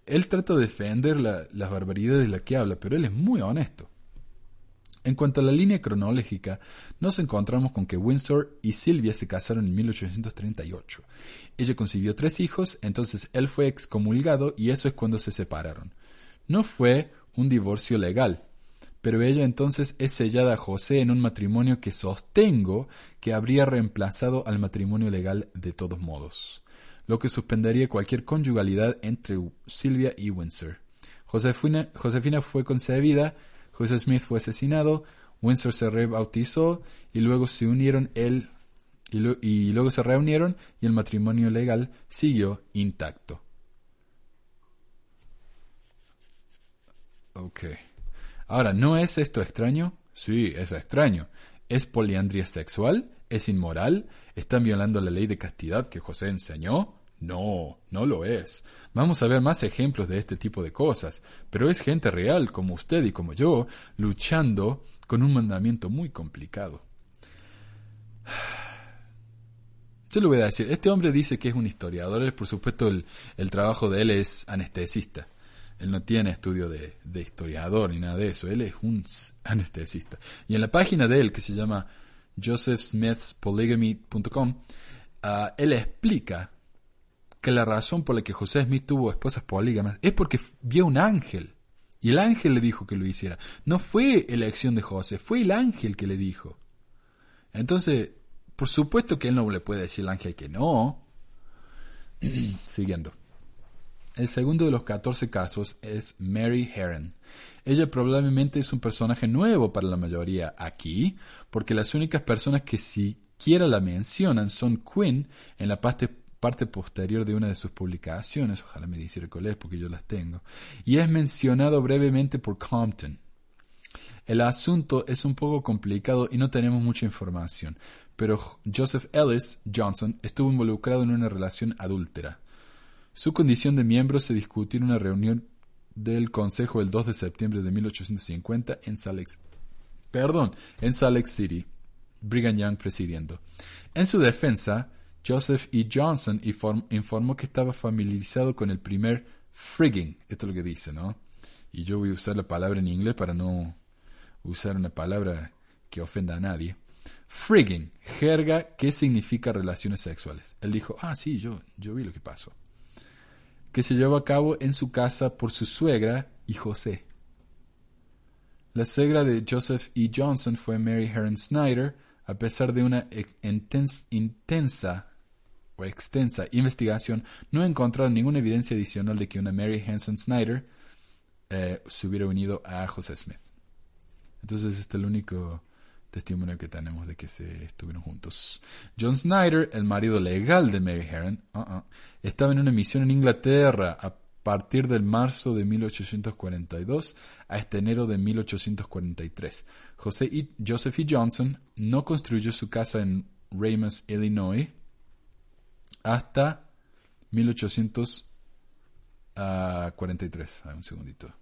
él trata de defender las barbaridades de las que habla, pero él es muy honesto. En cuanto a la línea cronológica, nos encontramos con que Windsor y Sylvia se casaron en 1838. Ella concibió tres hijos, entonces él fue excomulgado y eso es cuando se separaron. No fue un divorcio legal, pero ella entonces es sellada a José en un matrimonio que sostengo que habría reemplazado al matrimonio legal de todos modos lo que suspendería cualquier conyugalidad entre Silvia y Windsor. Josefina, Josefina fue concebida, José Smith fue asesinado, Windsor se rebautizó y luego se unieron él y, luego se reunieron y el matrimonio legal siguió intacto. Ok. Ahora, ¿no es esto extraño? Sí, es extraño. ¿Es poliandria sexual? ¿Es inmoral? ¿Están violando la ley de castidad que José enseñó? No, no lo es. Vamos a ver más ejemplos de este tipo de cosas, pero es gente real como usted y como yo, luchando con un mandamiento muy complicado. Yo le voy a decir, este hombre dice que es un historiador, por supuesto el, trabajo de él es anestesista. Él no tiene estudio de, historiador ni nada de eso, él es un anestesista. Y en la página de él, que se llama josephsmithspolygamy.com, ah, él explica que la razón por la que José Smith tuvo esposas polígamas es porque vio un ángel. Y el ángel le dijo que lo hiciera. No fue elección de José, fue el ángel que le dijo. Entonces, Por supuesto que él no le puede decir al ángel que no. Siguiendo. El segundo de los 14 casos es Mary Heron. Ella probablemente es un personaje nuevo para la mayoría aquí, porque las únicas personas que siquiera la mencionan son Quinn en la parte, parte posterior de una de sus publicaciones, ojalá me dice colegio porque yo las tengo, y es mencionado brevemente por Compton. El asunto es un poco complicado y no tenemos mucha información, pero Joseph Ellis Johnson estuvo involucrado en una relación adúltera. Su condición de miembro se discutió en una reunión del Consejo el 2 de septiembre de 1850 en Salt perdón, en Salt City, Brigham Young presidiendo. En su defensa, Joseph E. Johnson informó que estaba familiarizado con el primer frigging, esto es lo que dice, ¿no? Y yo voy a usar la palabra en inglés para no usar una palabra que ofenda a nadie. Frigging, jerga, ¿qué significa relaciones sexuales? Él dijo, ah, sí, yo, yo vi lo que pasó que se llevó a cabo en su casa por su suegra y José. La suegra de Joseph E. Johnson fue Mary Heron Snyder, a pesar de una intensa extensa investigación, no ha encontrado ninguna evidencia adicional de que una Mary Hanson Snyder eh, se hubiera unido a José Smith. Entonces este es el único testimonio que tenemos de que se estuvieron juntos. John Snyder, el marido legal de Mary Heron, uh-uh, estaba en una misión en Inglaterra a partir del marzo de 1842 a este enero de 1843. José y Joseph E. Johnson no construyó su casa en Ramus, Illinois, hasta 1843. un segundito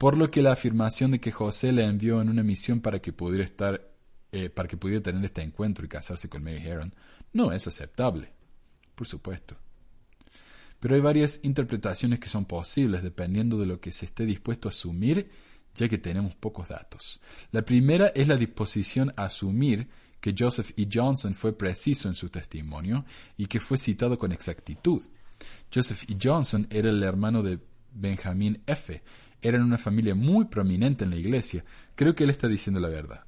por lo que la afirmación de que José le envió en una misión para que pudiera estar, eh, para que pudiera tener este encuentro y casarse con Mary Heron, no es aceptable, por supuesto. Pero hay varias interpretaciones que son posibles dependiendo de lo que se esté dispuesto a asumir, ya que tenemos pocos datos. La primera es la disposición a asumir que Joseph E. Johnson fue preciso en su testimonio y que fue citado con exactitud. Joseph E. Johnson era el hermano de Benjamin F., eran una familia muy prominente en la iglesia. Creo que él está diciendo la verdad.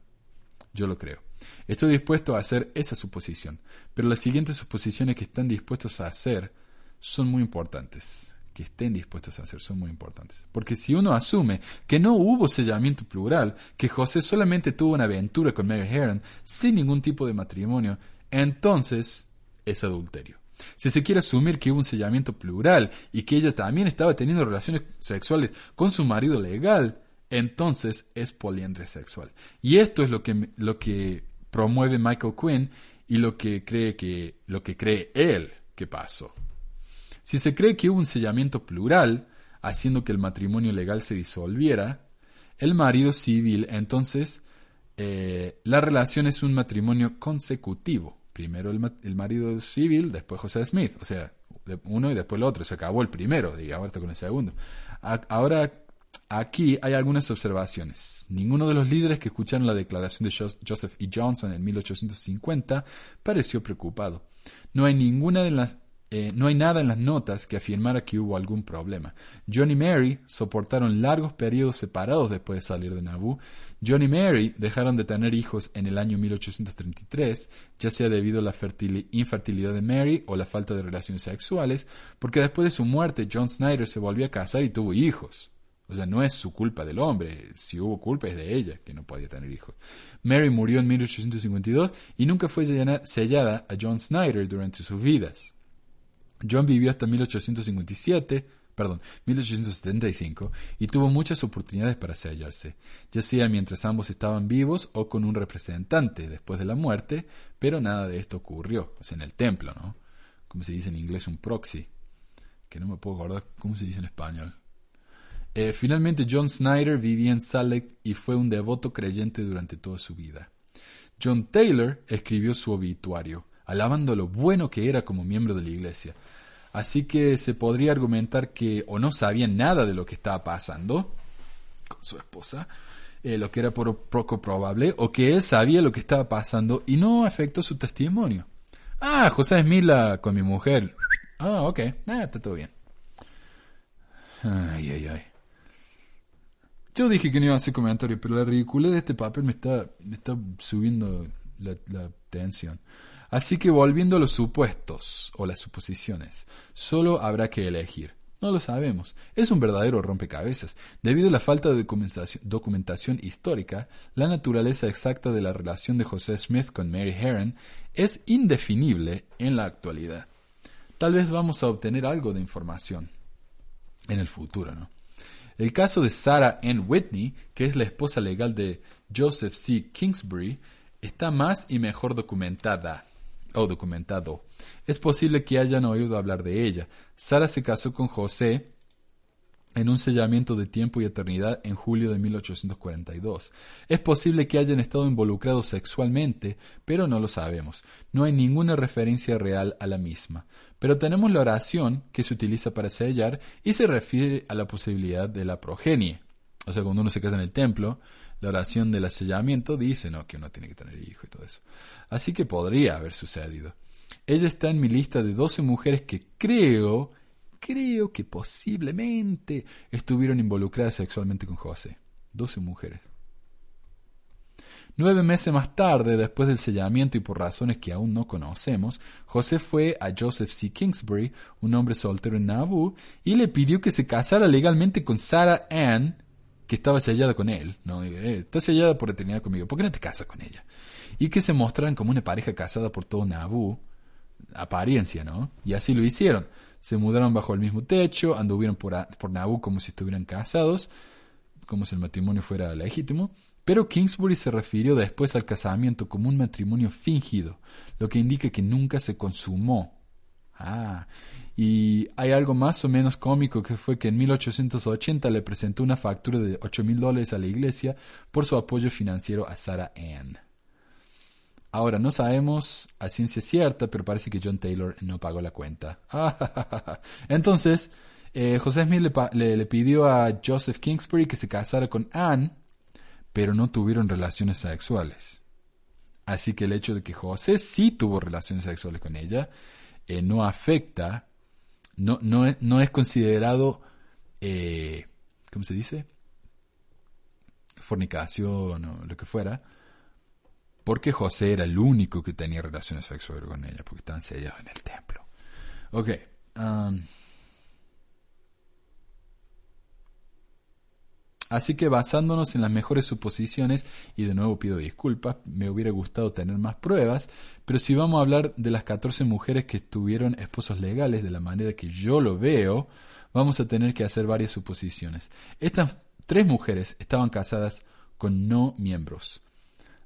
Yo lo creo. Estoy dispuesto a hacer esa suposición, pero las siguientes suposiciones que están dispuestos a hacer son muy importantes. Que estén dispuestos a hacer son muy importantes. Porque si uno asume que no hubo sellamiento plural, que José solamente tuvo una aventura con Mary Heron sin ningún tipo de matrimonio, entonces es adulterio. Si se quiere asumir que hubo un sellamiento plural y que ella también estaba teniendo relaciones sexuales con su marido legal, entonces es poliandria sexual. Y esto es lo que, lo que promueve Michael Quinn y lo que cree que lo que cree él que pasó. Si se cree que hubo un sellamiento plural, haciendo que el matrimonio legal se disolviera, el marido civil, entonces eh, la relación es un matrimonio consecutivo primero el, marido civil, después José Smith, o sea, uno y después el otro, se acabó el primero, y ahora con el segundo. ahora, aquí hay algunas observaciones. Ninguno de los líderes que escucharon la declaración de Joseph E. Johnson en 1850 pareció preocupado. No hay ninguna de las eh, no hay nada en las notas que afirmara que hubo algún problema. John y Mary soportaron largos periodos separados después de salir de Nauvoo. John y Mary dejaron de tener hijos en el año 1833, ya sea debido a la infertilidad de Mary o la falta de relaciones sexuales, porque después de su muerte John Snyder se volvió a casar y tuvo hijos. O sea, no es su culpa del hombre, si hubo culpa es de ella, que no podía tener hijos. Mary murió en 1852 y nunca fue sellada a John Snyder durante sus vidas. John vivió hasta 1857, perdón, 1875 y tuvo muchas oportunidades para sellarse, ya sea mientras ambos estaban vivos o con un representante después de la muerte, pero nada de esto ocurrió, o sea, en el templo, ¿no? Como se dice en inglés, un proxy, que no me puedo acordar cómo se dice en español. Eh, finalmente, John Snyder vivía en Salt y fue un devoto creyente durante toda su vida. John Taylor escribió su obituario, alabando lo bueno que era como miembro de la iglesia, Así que se podría argumentar que o no sabían nada de lo que estaba pasando con su esposa, eh, lo que era poco probable, o que él sabía lo que estaba pasando y no afectó su testimonio. Ah, José Esmila con mi mujer. Ah, ok, ah, está todo bien. Ay, ay, ay. Yo dije que no iba a hacer comentario, pero la ridiculez de este papel me está, me está subiendo la, la tensión. Así que volviendo a los supuestos o las suposiciones, solo habrá que elegir. No lo sabemos. Es un verdadero rompecabezas. Debido a la falta de documentación, histórica, la naturaleza exacta de la relación de José Smith con Mary Herron es indefinible en la actualidad. Tal vez vamos a obtener algo de información en el futuro, ¿no? El caso de Sarah Ann Whitney, que es la esposa legal de Joseph C. Kingsbury, está más y mejor documentada o documentado. Es posible que hayan oído hablar de ella. Sara se casó con José en un sellamiento de tiempo y eternidad en julio de 1842. Es posible que hayan estado involucrados sexualmente, pero no lo sabemos. No hay ninguna referencia real a la misma. Pero tenemos la oración que se utiliza para sellar y se refiere a la posibilidad de la progenie. O sea, cuando uno se casa en el templo, la oración del sellamiento dice ¿no? que uno tiene que tener hijo y todo eso. Así que podría haber sucedido. Ella está en mi lista de 12 mujeres que creo, creo que posiblemente estuvieron involucradas sexualmente con José. 12 mujeres. Nueve meses más tarde, después del sellamiento y por razones que aún no conocemos, José fue a Joseph C. Kingsbury, un hombre soltero en Nauvoo, y le pidió que se casara legalmente con Sarah Ann, que estaba sellada con él. ¿no? Eh, sellada por eternidad conmigo, ¿por qué no te casas con ella? Y que se mostraran como una pareja casada por todo Nauvoo, apariencia, ¿no? Y así lo hicieron. Se mudaron bajo el mismo techo, anduvieron por, por Nauvoo como si estuvieran casados, como si el matrimonio fuera legítimo, pero Kingsbury se refirió después al casamiento como un matrimonio fingido, lo que indica que nunca se consumó. Ah, y hay algo más o menos cómico que fue que en 1880 le presentó una factura de 8 mil dólares a la iglesia por su apoyo financiero a Sarah Ann. Ahora, no sabemos a ciencia cierta, pero parece que John Taylor no pagó la cuenta. Entonces, eh, José Smith le, le, pidió a Joseph Kingsbury que se casara con Ann, pero no tuvieron relaciones sexuales. Así que el hecho de que José sí tuvo relaciones sexuales con ella eh, no afecta, no, no, es, no es considerado, eh, ¿cómo se dice? Fornicación o lo que fuera, porque José era el único que tenía relaciones sexuales con ella, porque estaban sellados en el templo. Ok. Um, Así que basándonos en las mejores suposiciones, y de nuevo pido disculpas, me hubiera gustado tener más pruebas, pero si vamos a hablar de las 14 mujeres que tuvieron esposos legales de la manera que yo lo veo, vamos a tener que hacer varias suposiciones. Estas tres mujeres estaban casadas con no miembros.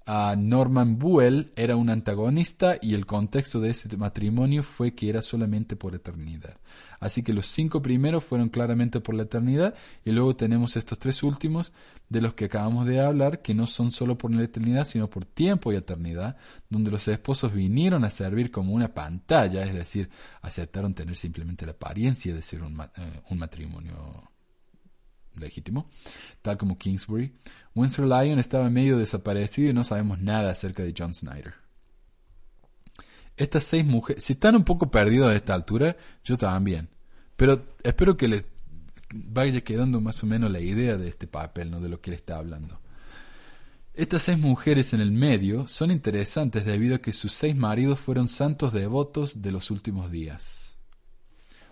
Norman Buell era un antagonista y el contexto de ese matrimonio fue que era solamente por eternidad. Así que los cinco primeros fueron claramente por la eternidad y luego tenemos estos tres últimos de los que acabamos de hablar que no son solo por la eternidad sino por tiempo y eternidad, donde los esposos vinieron a servir como una pantalla, es decir, aceptaron tener simplemente la apariencia de ser un, eh, un matrimonio legítimo, tal como Kingsbury. Winsor Lyon estaba medio desaparecido y no sabemos nada acerca de John Snyder. Estas seis mujeres, si están un poco perdidos a esta altura, yo también. Pero espero que les vaya quedando más o menos la idea de este papel, ¿no? de lo que le está hablando. Estas seis mujeres en el medio son interesantes debido a que sus seis maridos fueron santos devotos de los últimos días.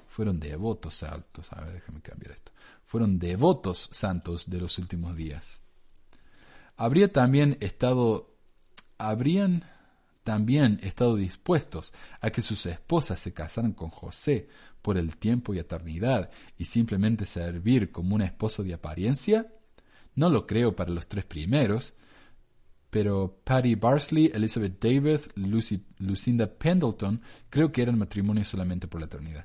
Fueron devotos santos. A ver, déjame cambiar esto fueron devotos santos de los últimos días. Habría también estado, habrían también estado dispuestos a que sus esposas se casaran con José por el tiempo y eternidad y simplemente servir como un esposo de apariencia? No lo creo para los tres primeros, pero Patty Barsley, Elizabeth David, Lucy, Lucinda Pendleton, creo que eran matrimonios solamente por la eternidad.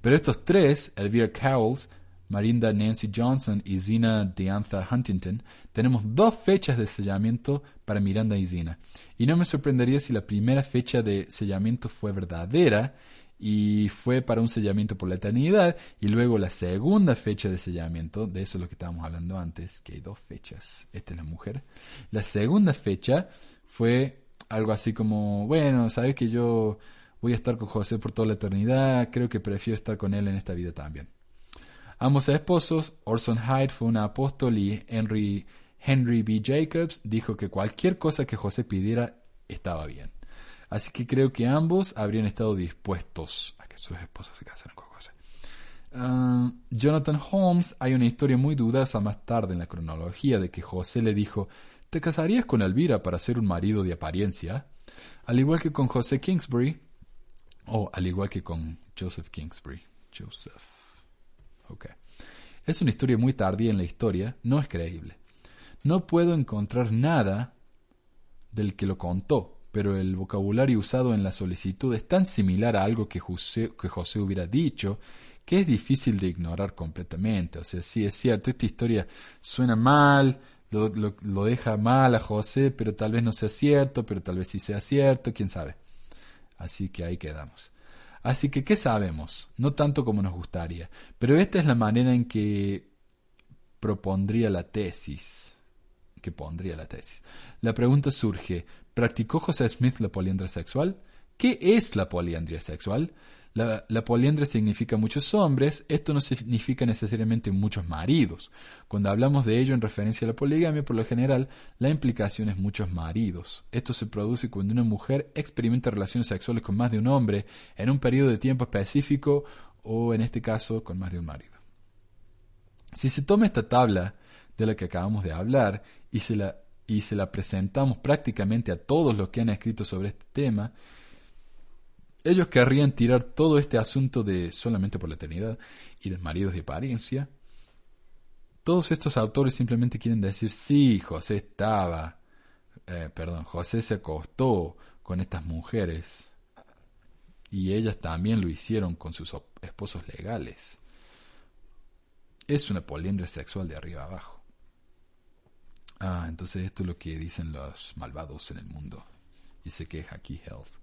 Pero estos tres, Elvira Cowles, Marinda Nancy Johnson y Zina Diantha Huntington, tenemos dos fechas de sellamiento para Miranda y Zina. Y no me sorprendería si la primera fecha de sellamiento fue verdadera y fue para un sellamiento por la eternidad, y luego la segunda fecha de sellamiento, de eso es lo que estábamos hablando antes, que hay dos fechas, esta es la mujer. La segunda fecha fue algo así como, bueno, sabes que yo voy a estar con José por toda la eternidad, creo que prefiero estar con él en esta vida también. Ambos esposos, Orson Hyde fue un apóstol y Henry, Henry B. Jacobs dijo que cualquier cosa que José pidiera estaba bien. Así que creo que ambos habrían estado dispuestos a que sus esposas se casaran con José. Ah, Jonathan Holmes, hay una historia muy dudosa más tarde en la cronología de que José le dijo, ¿te casarías con Elvira para ser un marido de apariencia? Al igual que con José Kingsbury, o al igual que con Joseph Kingsbury. Joseph. Es una historia muy tardía en la historia, no es creíble. No puedo encontrar nada del que lo contó, pero el vocabulario usado en la solicitud es tan similar a algo que José, que José hubiera dicho que es difícil de ignorar completamente. O sea, sí es cierto, esta historia suena mal, lo, lo, deja mal a José, pero tal vez no sea cierto, pero tal vez sí sea cierto, quién sabe. Así que ahí quedamos. Así que, ¿qué sabemos? No tanto como nos gustaría, pero esta es la manera en que propondría la tesis. Que pondría la tesis. La pregunta surge, ¿practicó José Smith la poliandria sexual? ¿Qué es la poliandria sexual? La, poliandria significa muchos hombres, esto no significa necesariamente muchos maridos. Cuando hablamos de ello en referencia a la poligamia, por lo general, la implicación es muchos maridos. Esto se produce cuando una mujer experimenta relaciones sexuales con más de un hombre en un periodo de tiempo específico o, en este caso, con más de un marido. Si se toma esta tabla de la que acabamos de hablar la, y se la presentamos prácticamente a todos los que han escrito sobre este tema, ellos querrían tirar todo este asunto de solamente por la eternidad y de maridos de apariencia. Todos estos autores simplemente quieren decir, sí, José estaba, eh, perdón, José se acostó con estas mujeres y ellas también lo hicieron con sus esposos legales. Es una poliandria sexual de arriba abajo. Ah, entonces esto es lo que dicen los malvados en el mundo. Y se queja aquí Hells.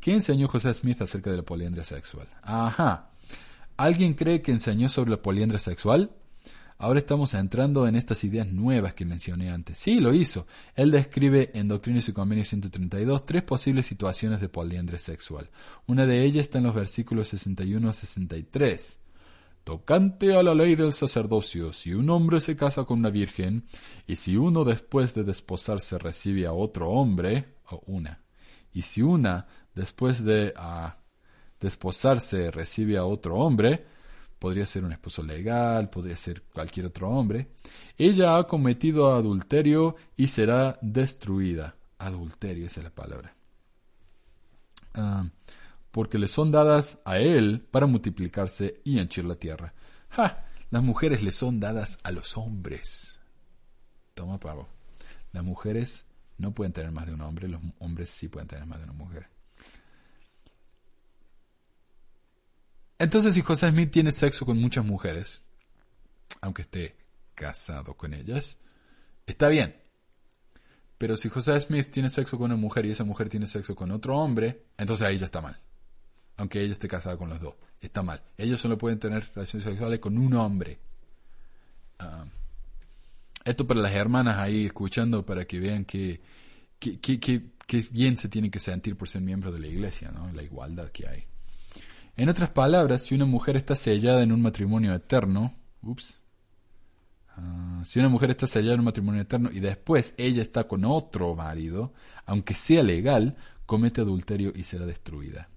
¿Qué enseñó José Smith acerca de la poliandria sexual? Ajá. ¿Alguien cree que enseñó sobre la poliandria sexual? Ahora estamos entrando en estas ideas nuevas que mencioné antes. Sí, lo hizo. Él describe en Doctrinas y Convenios 132 tres posibles situaciones de poliandria sexual. Una de ellas está en los versículos 61 a 63. Tocante a la ley del sacerdocio, si un hombre se casa con una virgen, y si uno después de desposarse recibe a otro hombre, o una, y si una después de ah, desposarse recibe a otro hombre, podría ser un esposo legal, podría ser cualquier otro hombre, ella ha cometido adulterio y será destruida. Adulterio, esa es la palabra. Ah, porque le son dadas a él para multiplicarse y henchir la tierra. ¡Ja! Las mujeres le son dadas a los hombres. Toma pavo. Las mujeres no pueden tener más de un hombre, los hombres sí pueden tener más de una mujer. Entonces, si José Smith tiene sexo con muchas mujeres, aunque esté casado con ellas, está bien. Pero si José Smith tiene sexo con una mujer y esa mujer tiene sexo con otro hombre, entonces ahí ya está mal. Aunque ella esté casada con los dos, está mal. Ellos solo pueden tener relaciones sexuales con un hombre. Ah, esto para las hermanas ahí escuchando para que vean que, que, que, bien se tienen que sentir por ser miembros de la iglesia, ¿no? La igualdad que hay. En otras palabras, si una mujer está sellada en un matrimonio eterno, ups, ah, si una mujer está sellada en un matrimonio eterno y después ella está con otro marido, aunque sea legal, comete adulterio y será destruida.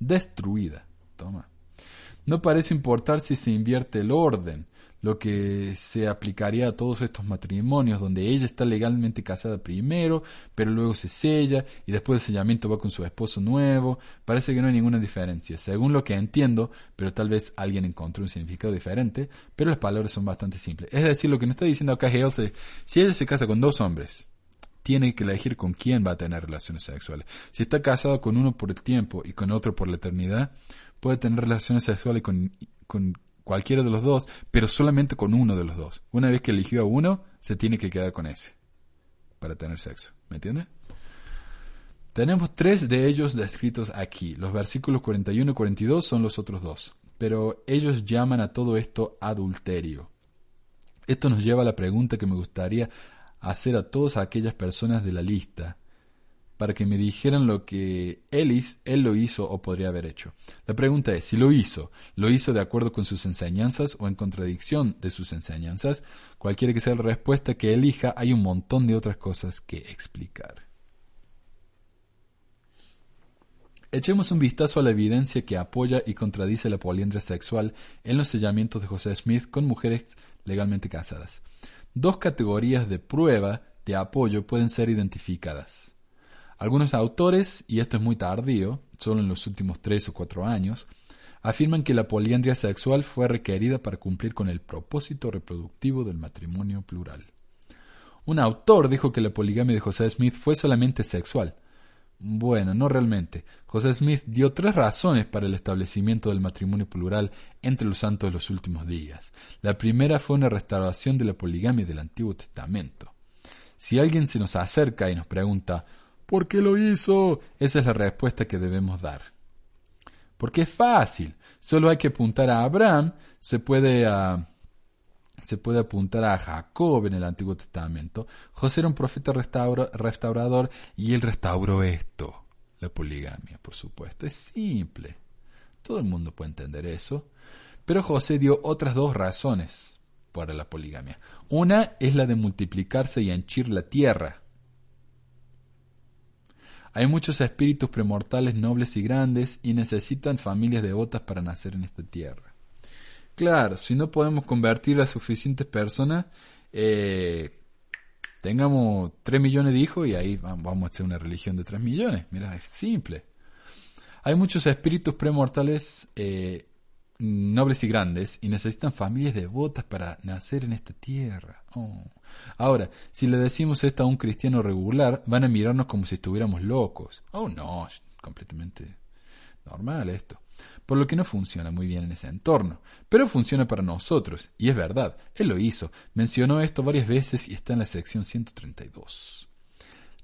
Destruida. Toma. No parece importar si se invierte el orden lo que se aplicaría a todos estos matrimonios donde ella está legalmente casada primero, pero luego se sella y después del sellamiento va con su esposo nuevo. Parece que no hay ninguna diferencia, según lo que entiendo, pero tal vez alguien encontró un significado diferente, pero las palabras son bastante simples. Es decir, lo que nos está diciendo acá es si ella se casa con dos hombres, tiene que elegir con quién va a tener relaciones sexuales. Si está casado con uno por el tiempo y con otro por la eternidad, puede tener relaciones sexuales con, con cualquiera de los dos, pero solamente con uno de los dos. Una vez que eligió a uno, se tiene que quedar con ese para tener sexo. ¿Me entiende? Tenemos tres de ellos descritos aquí. Los versículos 41 y 42 son los otros dos. Pero ellos llaman a todo esto adulterio. Esto nos lleva a la pregunta que me gustaría hacer a todas aquellas personas de la lista. Para que me dijeran lo que él, él lo hizo o podría haber hecho. La pregunta es, si lo hizo, ¿lo hizo de acuerdo con sus enseñanzas o en contradicción de sus enseñanzas? Cualquiera que sea la respuesta que elija, hay un montón de otras cosas que explicar. Echemos un vistazo a la evidencia que apoya y contradice la poliandria sexual en los sellamientos de José Smith con mujeres legalmente casadas. Dos categorías de prueba de apoyo pueden ser identificadas. Algunos autores, y esto es muy tardío, solo en los últimos tres o cuatro años, afirman que la poliandria sexual fue requerida para cumplir con el propósito reproductivo del matrimonio plural. Un autor dijo que la poligamia de José Smith fue solamente sexual, bueno, no realmente. José Smith dio tres razones para el establecimiento del matrimonio plural entre los santos de los últimos días. La primera fue una restauración de la poligamia del Antiguo Testamento. Si alguien se nos acerca y nos pregunta ¿Por qué lo hizo? Esa es la respuesta que debemos dar. Porque es fácil. Solo hay que apuntar a Abraham, se puede a se puede apuntar a Jacob en el Antiguo Testamento. José era un profeta restaurador y él restauró esto, la poligamia, por supuesto. Es simple. Todo el mundo puede entender eso. Pero José dio otras dos razones para la poligamia. Una es la de multiplicarse y henchir la tierra. Hay muchos espíritus premortales nobles y grandes y necesitan familias devotas para nacer en esta tierra. Claro, si no podemos convertir a suficientes personas, eh, tengamos 3 millones de hijos y ahí vamos a hacer una religión de 3 millones. Mira, es simple. Hay muchos espíritus premortales eh, nobles y grandes y necesitan familias devotas para nacer en esta tierra. Oh. Ahora, si le decimos esto a un cristiano regular, van a mirarnos como si estuviéramos locos. Oh, no, completamente normal esto por lo que no funciona muy bien en ese entorno. Pero funciona para nosotros, y es verdad, él lo hizo, mencionó esto varias veces y está en la sección 132.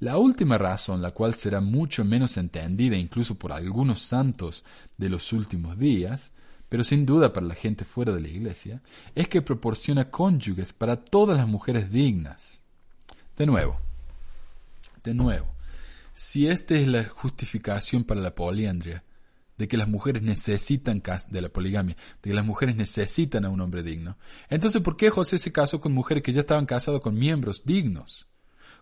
La última razón, la cual será mucho menos entendida incluso por algunos santos de los últimos días, pero sin duda para la gente fuera de la iglesia, es que proporciona cónyuges para todas las mujeres dignas. De nuevo, de nuevo, si esta es la justificación para la poliandria, de que las mujeres necesitan de la poligamia, de que las mujeres necesitan a un hombre digno. Entonces, ¿por qué José se casó con mujeres que ya estaban casadas con miembros dignos?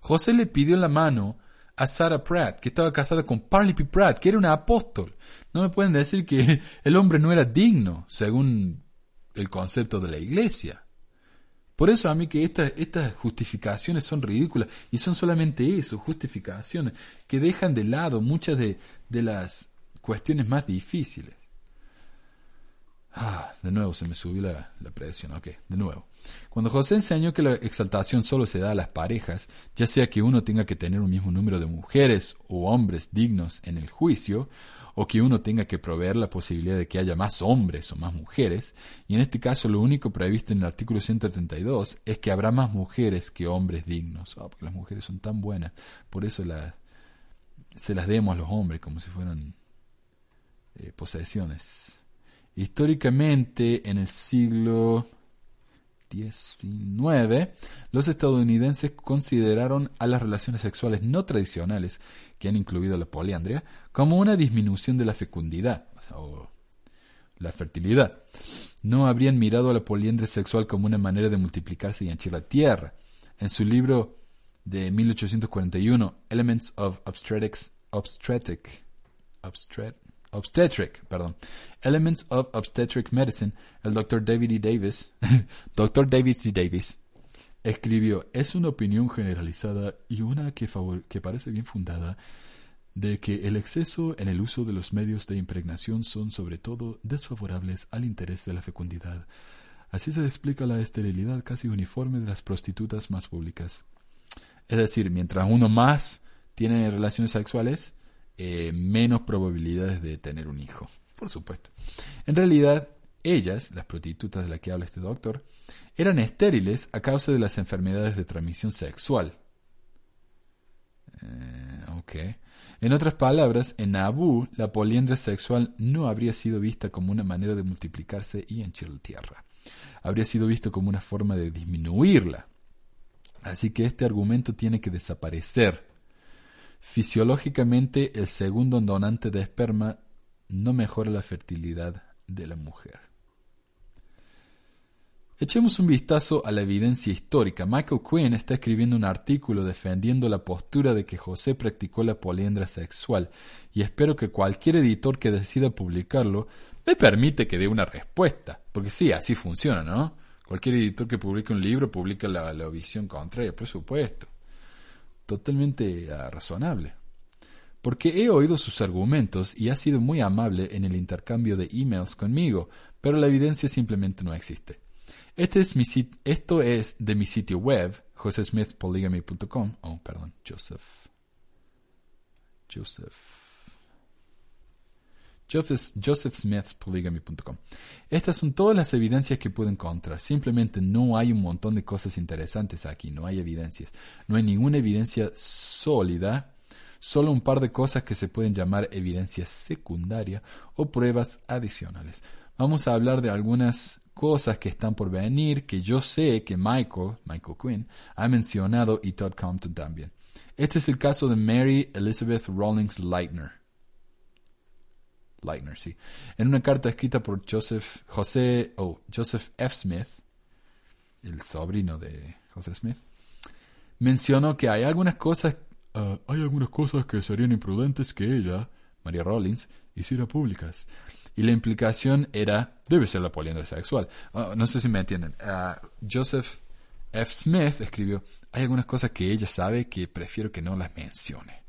José le pidió la mano a Sarah Pratt, que estaba casada con Parley P. Pratt, que era una apóstol. No me pueden decir que el hombre no era digno, según el concepto de la iglesia. Por eso a mí que estas, estas justificaciones son ridículas y son solamente eso, justificaciones que dejan de lado muchas de las cuestiones más difíciles. Ah, de nuevo se me subió la, la, presión. Ok, de nuevo. Cuando José enseñó que la exaltación solo se da a las parejas, ya sea que uno tenga que tener un mismo número de mujeres o hombres dignos en el juicio, o que uno tenga que proveer la posibilidad de que haya más hombres o más mujeres, y en este caso lo único previsto en el artículo 132 es que habrá más mujeres que hombres dignos. Ah, porque las mujeres son tan buenas, por eso la, se las demos a los hombres como si fueran eh, posesiones. Históricamente, en el siglo XIX, los estadounidenses consideraron a las relaciones sexuales no tradicionales, que han incluido la poliandria, como una disminución de la fecundidad o la fertilidad. No habrían mirado a la poliandria sexual como una manera de multiplicarse y henchir la tierra. En su libro de 1841, Elements of Obstetrics, Obstetric, Obstetric, perdón, Elements of Obstetric Medicine, el Dr. David E. Davis, Dr. David C. Davis, escribió, es una opinión generalizada y una que, que parece bien fundada de que el exceso en el uso de los medios de impregnación son sobre todo desfavorables al interés de la fecundidad. Así se explica la esterilidad casi uniforme de las prostitutas más públicas. Es decir, mientras uno más tiene relaciones sexuales, eh, menos probabilidades de tener un hijo, por supuesto. En realidad, ellas, las prostitutas de las que habla este doctor, eran estériles a causa de las enfermedades de transmisión sexual. Eh, en otras palabras, en Nabu, la poliandria sexual no habría sido vista como una manera de multiplicarse y henchir la tierra. Habría sido visto como una forma de disminuirla. Así que este argumento tiene que desaparecer Fisiológicamente, el segundo donante de esperma no mejora la fertilidad de la mujer. Echemos un vistazo a la evidencia histórica. Michael Quinn está escribiendo un artículo defendiendo la postura de que José practicó la poliandra sexual y espero que cualquier editor que decida publicarlo me permite que dé una respuesta. Porque sí, así funciona, ¿no? Cualquier editor que publique un libro publica la, visión contraria, por supuesto. Totalmente ah, razonable. Porque he oído sus argumentos y ha sido muy amable en el intercambio de emails conmigo, pero la evidencia simplemente no existe. Este es mi esto es de mi sitio web, josesmithpolygamy.com. Oh, perdón, Joseph. Joseph. josephsmithpolygamy.com. Estas son todas las evidencias que puedo encontrar. Simplemente no hay un montón de cosas interesantes aquí, no hay evidencias. No hay ninguna evidencia sólida, solo un par de cosas que se pueden llamar evidencia secundaria o pruebas adicionales. Vamos a hablar de algunas cosas que están por venir que yo sé que Michael, Michael Quinn, ha mencionado y Todd Compton también. Este es el caso de Mary Elizabeth Rawlings Leitner. Leitner, sí. En una carta escrita por Joseph, José, oh, Joseph F. Smith, el sobrino de José Smith, mencionó que hay algunas cosas, uh, hay algunas cosas que serían imprudentes que ella, María Rawlings, hiciera públicas. Y la implicación era, debe ser la poliandria sexual. Ah, no sé si me entienden. Ah, Joseph F. Smith escribió, hay algunas cosas que ella sabe que prefiero que no las mencione.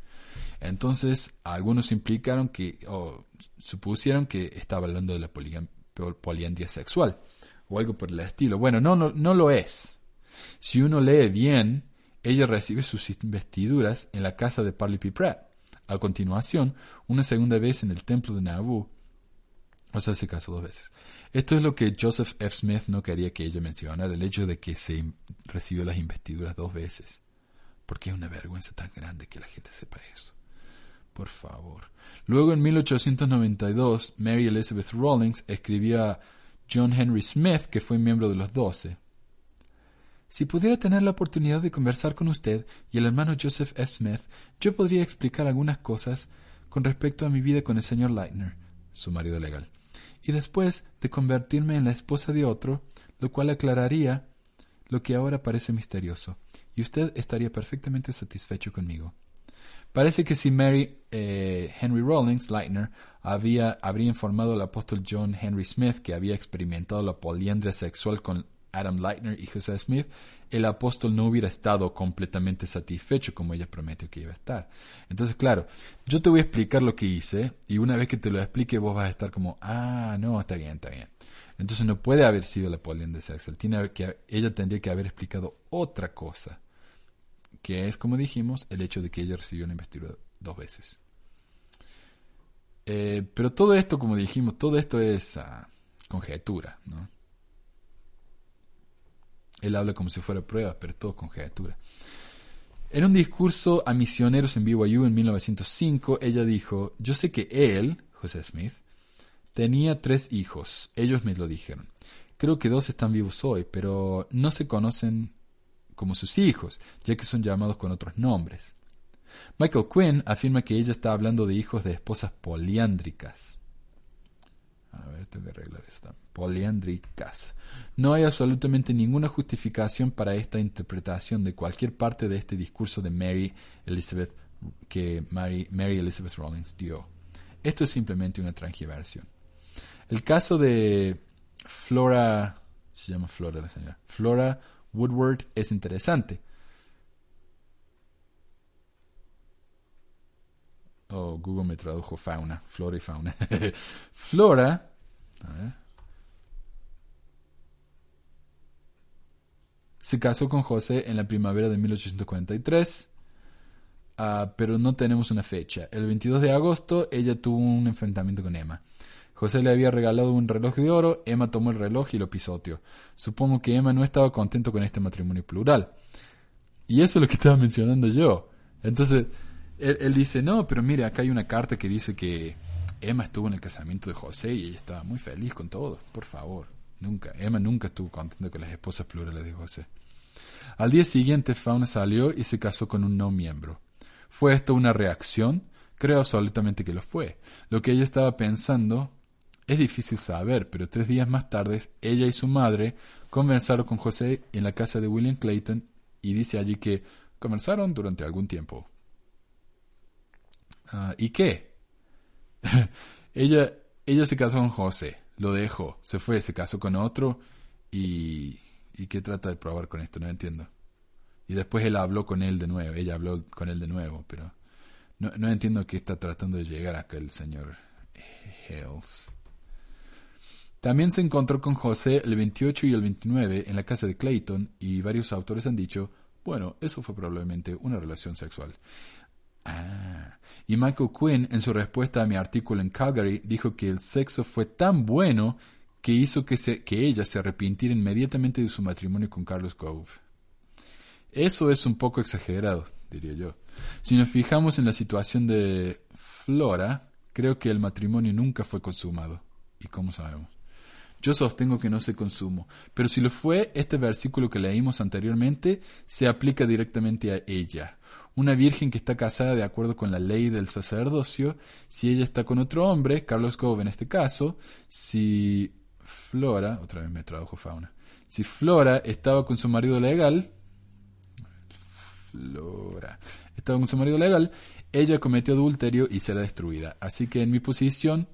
Entonces, algunos implicaron que, o supusieron que estaba hablando de la poliandria sexual, o algo por el estilo. Bueno, no, no, no lo es. Si uno lee bien, ella recibe sus investiduras en la casa de Parley P. Pratt. A continuación, una segunda vez en el templo de Nauvoo, o sea, se casó dos veces. Esto es lo que Joseph F. Smith no quería que ella mencionara, el hecho de que se recibió las investiduras dos veces. Porque es una vergüenza tan grande que la gente sepa eso. Por favor. Luego, en 1892, Mary Elizabeth Rawlings escribió a John Henry Smith, que fue miembro de los Doce. Si pudiera tener la oportunidad de conversar con usted y el hermano Joseph F. Smith, yo podría explicar algunas cosas con respecto a mi vida con el señor Leitner, su marido legal y después de convertirme en la esposa de otro, lo cual aclararía lo que ahora parece misterioso, y usted estaría perfectamente satisfecho conmigo. Parece que si Mary eh, Henry Rawlings Leitner había, habría informado al apóstol John Henry Smith que había experimentado la poliandria sexual con Adam Leitner y José Smith, el apóstol no hubiera estado completamente satisfecho como ella prometió que iba a estar. Entonces, claro, yo te voy a explicar lo que hice y una vez que te lo explique vos vas a estar como, ah, no, está bien, está bien. Entonces no puede haber sido la poliandria sexual. Tiene que, ella tendría que haber explicado otra cosa, que es, como dijimos, el hecho de que ella recibió una investidura dos veces. Eh, pero todo esto, como dijimos, todo esto es ah, conjetura, ¿no? Él habla como si fuera prueba, pero todo conjetura. En un discurso a misioneros en BYU en 1905, ella dijo, yo sé que él, José Smith, tenía tres hijos. Ellos me lo dijeron. Creo que dos están vivos hoy, pero no se conocen como sus hijos, ya que son llamados con otros nombres. Michael Quinn afirma que ella está hablando de hijos de esposas poliándricas. A ver, tengo que arreglar también. Poliándricas. No hay absolutamente ninguna justificación para esta interpretación de cualquier parte de este discurso de Mary Elizabeth que Mary, Mary Elizabeth Rawlings dio. Esto es simplemente una transgiversión. El caso de Flora, se llama Flora la señora, Flora Woodward es interesante. Oh, Google me tradujo fauna, flora y fauna. Flora, Se casó con José en la primavera de 1843, ah, pero no tenemos una fecha. El 22 de agosto ella tuvo un enfrentamiento con Emma. José le había regalado un reloj de oro, Emma tomó el reloj y lo pisoteó. Supongo que Emma no estaba contento con este matrimonio plural. Y eso es lo que estaba mencionando yo. Entonces, él, él, dice, no, pero mire, acá hay una carta que dice que Emma estuvo en el casamiento de José y ella estaba muy feliz con todo. Por favor, nunca. Emma nunca estuvo contenta con las esposas plurales de José. Al día siguiente, Fauna salió y se casó con un no miembro. ¿Fue esto una reacción? Creo absolutamente que lo fue. Lo que ella estaba pensando es difícil saber, pero tres días más tarde ella y su madre conversaron con José en la casa de William Clayton y dice allí que conversaron durante algún tiempo. Ah, ¿Y qué? ella, ella se casó con José, lo dejó, se fue, se casó con otro y... ¿Y qué trata de probar con esto? No entiendo. Y después él habló con él de nuevo, ella habló con él de nuevo, pero no, no entiendo qué está tratando de llegar acá el señor Hales. También se encontró con José el 28 y el 29 en la casa de Clayton y varios autores han dicho, bueno, eso fue probablemente una relación sexual. Ah. Y Michael Quinn, en su respuesta a mi artículo en Calgary, dijo que el sexo fue tan bueno que hizo que, se, que ella se arrepintiera inmediatamente de su matrimonio con Carlos Gove. Eso es un poco exagerado, diría yo. Si nos fijamos en la situación de Flora, creo que el matrimonio nunca fue consumado. ¿Y cómo sabemos? Yo sostengo que no se consumó, pero si lo fue, este versículo que leímos anteriormente se aplica directamente a ella. Una virgen que está casada de acuerdo con la ley del sacerdocio, si ella está con otro hombre, Carlos Gove en este caso, si Flora, otra vez me tradujo fauna, si Flora estaba con su marido legal, Flora, estaba con su marido legal, ella cometió adulterio y será destruida. Así que en mi posición,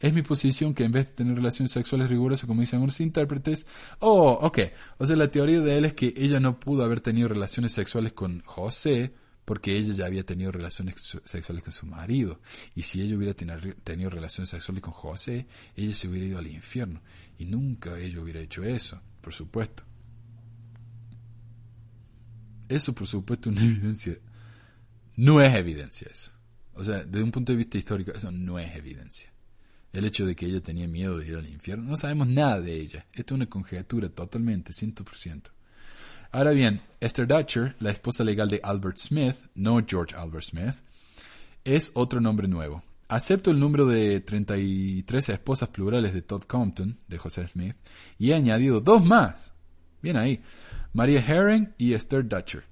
es mi posición que en vez de tener relaciones sexuales rigurosas, como dicen algunos intérpretes, oh, ok, o sea, la teoría de él es que ella no pudo haber tenido relaciones sexuales con José, porque ella ya había tenido relaciones sexuales con su marido. Y si ella hubiera tenido relaciones sexuales con José, ella se hubiera ido al infierno. Y nunca ella hubiera hecho eso, por supuesto. Eso, por supuesto, una evidencia. No es evidencia eso. O sea, desde un punto de vista histórico, eso no es evidencia. El hecho de que ella tenía miedo de ir al infierno, no sabemos nada de ella. Esto es una conjetura totalmente, 100%. Ahora bien, Esther Dutcher, la esposa legal de Albert Smith, no George Albert Smith, es otro nombre nuevo. Acepto el número de 33 esposas plurales de Todd Compton, de José Smith, y he añadido dos más. Bien ahí. María Herring y Esther Dutcher.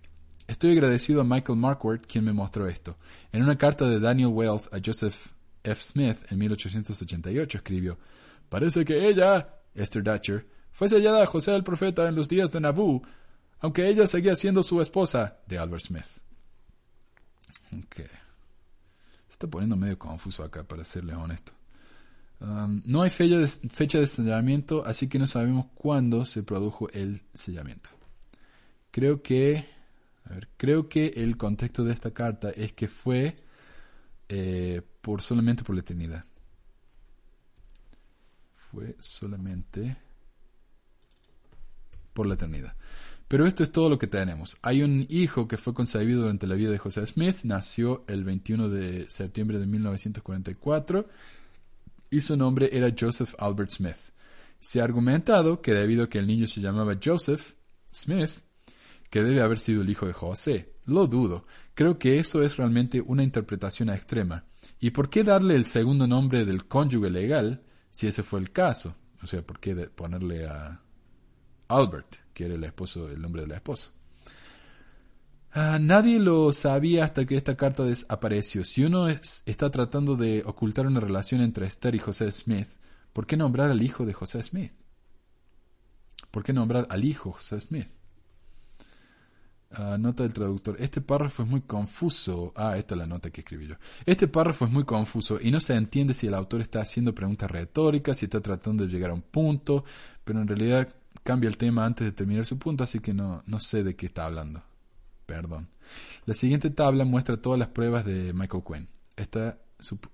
Estoy agradecido a Michael Marquardt quien me mostró esto. En una carta de Daniel Wells a Joseph F. Smith en 1888 escribió, Parece que ella, Esther Dutcher, fue sellada a José el profeta en los días de Nabu aunque ella seguía siendo su esposa de Albert Smith. Ok. Se está poniendo medio confuso acá, para serle honesto. Um, no hay fecha de, fecha de sellamiento, así que no sabemos cuándo se produjo el sellamiento. Creo que, a ver, creo que el contexto de esta carta es que fue eh, por solamente por la eternidad. Fue solamente por la eternidad. Pero esto es todo lo que tenemos. Hay un hijo que fue concebido durante la vida de José Smith, nació el 21 de septiembre de 1944 y su nombre era Joseph Albert Smith. Se ha argumentado que debido a que el niño se llamaba Joseph Smith, que debe haber sido el hijo de José. Lo dudo. Creo que eso es realmente una interpretación extrema. ¿Y por qué darle el segundo nombre del cónyuge legal si ese fue el caso? O sea, ¿por qué ponerle a Albert? que era el esposo, el nombre de la esposa. Ah, nadie lo sabía hasta que esta carta desapareció. Si uno está tratando de ocultar una relación entre Esther y José Smith, ¿por qué nombrar al hijo de José Smith? ¿Por qué nombrar al hijo José Smith? Nota del traductor. Este párrafo es muy confuso. Ah, esta es la nota que escribí yo. Este párrafo es muy confuso y no se entiende si el autor está haciendo preguntas retóricas, si está tratando de llegar a un punto, pero en realidad cambia el tema antes de terminar su punto, así que no, no sé de qué está hablando. Perdón. La siguiente tabla muestra todas las pruebas de Michael Quinn. Esta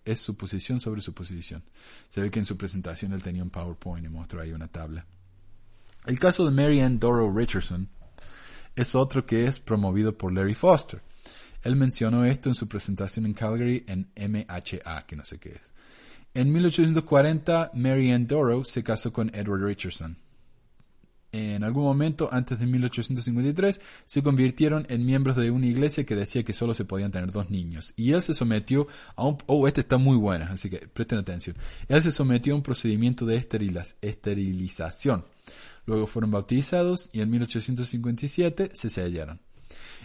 es su posición sobre su posición. Se ve que en su presentación él tenía un PowerPoint y mostró ahí una tabla. El caso de Mary Ann Doro Richardson es otro que es promovido por Larry Foster. Él mencionó esto en su presentación en Calgary en MHA, que no sé qué es. En 1840, Mary Ann Doro se casó con Edward Richardson en algún momento antes de 1853 se convirtieron en miembros de una iglesia que decía que solo se podían tener dos niños. Y él se sometió a un... Oh, este está muy bueno, así que presten atención. Él se sometió a un procedimiento de esterilización. Luego fueron bautizados y en 1857 se sellaron.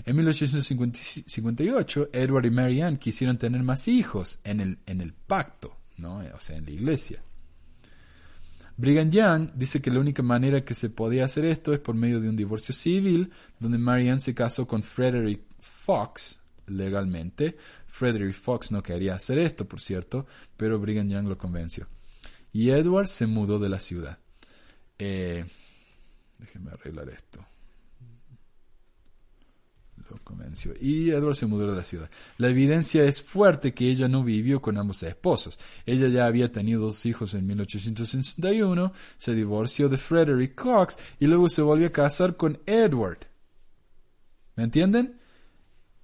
En 1858, Edward y Mary Ann quisieron tener más hijos en el, en el pacto, ¿no? o sea, en la iglesia. Brigham Young dice que la única manera que se podía hacer esto es por medio de un divorcio civil, donde Mary Ann se casó con Frederick Fox legalmente. Frederick Fox no quería hacer esto, por cierto, pero Brigham Young lo convenció. Y Edward se mudó de la ciudad. Eh, déjenme arreglar esto. Lo convenció. Y Edward se mudó de la ciudad. La evidencia es fuerte que ella no vivió con ambos esposos. Ella ya había tenido dos hijos en 1861, se divorció de Frederick Cox y luego se volvió a casar con Edward. ¿Me entienden?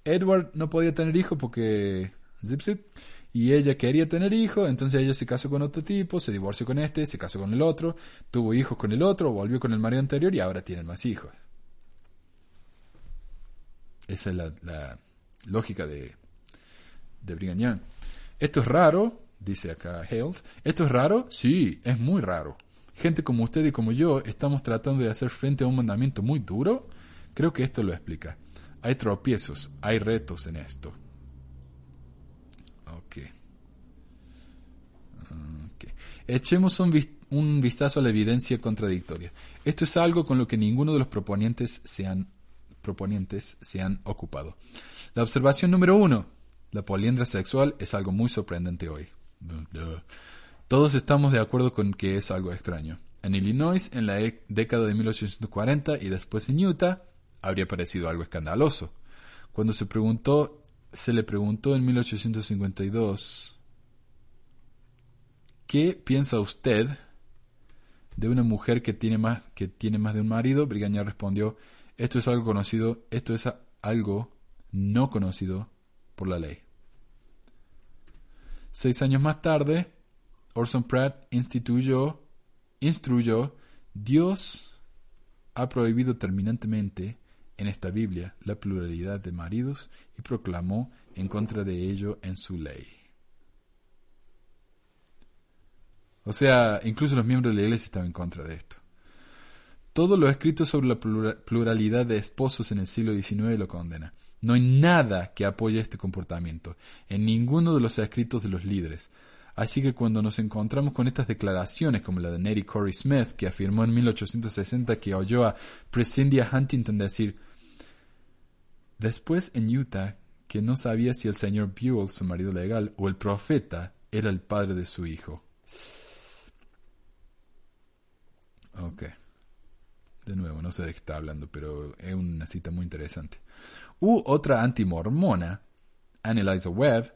Edward no podía tener hijo porque... Zip, zip y ella quería tener hijos, entonces ella se casó con otro tipo, se divorció con este, se casó con el otro, tuvo hijos con el otro, volvió con el marido anterior y ahora tienen más hijos. Esa es la, lógica de, de. Esto es raro, dice acá Hales. ¿Esto es raro? Sí, es muy raro. Gente como usted y como yo estamos tratando de hacer frente a un mandamiento muy duro. Creo que esto lo explica. Hay tropiezos, hay retos en esto. Echemos un, vistazo a la evidencia contradictoria. Esto es algo con lo que ninguno de los proponientes se han, se han ocupado. La observación número uno. La poliandra sexual es algo muy sorprendente hoy. Todos estamos de acuerdo con que es algo extraño. En Illinois, en la e, década de 1840 y después en Utah, habría parecido algo escandaloso. Cuando se preguntó, se le preguntó en 1852 ¿Qué piensa usted de una mujer que tiene más, que tiene más de un marido? Brigaña respondió, esto es algo conocido, esto es algo no conocido por la ley. Seis años más tarde, Orson Pratt instituyó, instruyó, Dios ha prohibido terminantemente en esta Biblia la pluralidad de maridos y proclamó en contra de ello en su ley. O sea, incluso los miembros de la iglesia estaban en contra de esto. Todo lo escrito sobre la pluralidad de esposos en el siglo XIX lo condena. No hay nada que apoye este comportamiento en ninguno de los escritos de los líderes. Así que cuando nos encontramos con estas declaraciones, como la de Nettie Corey Smith, que afirmó en 1860 que oyó a Prescindia Huntington decir, después en Utah, que no sabía si el señor Buell, su marido legal, o el profeta, era el padre de su hijo. Ok. De nuevo, no sé de qué está hablando, pero es una cita muy interesante. U otra antimormona, Anneliza Webb,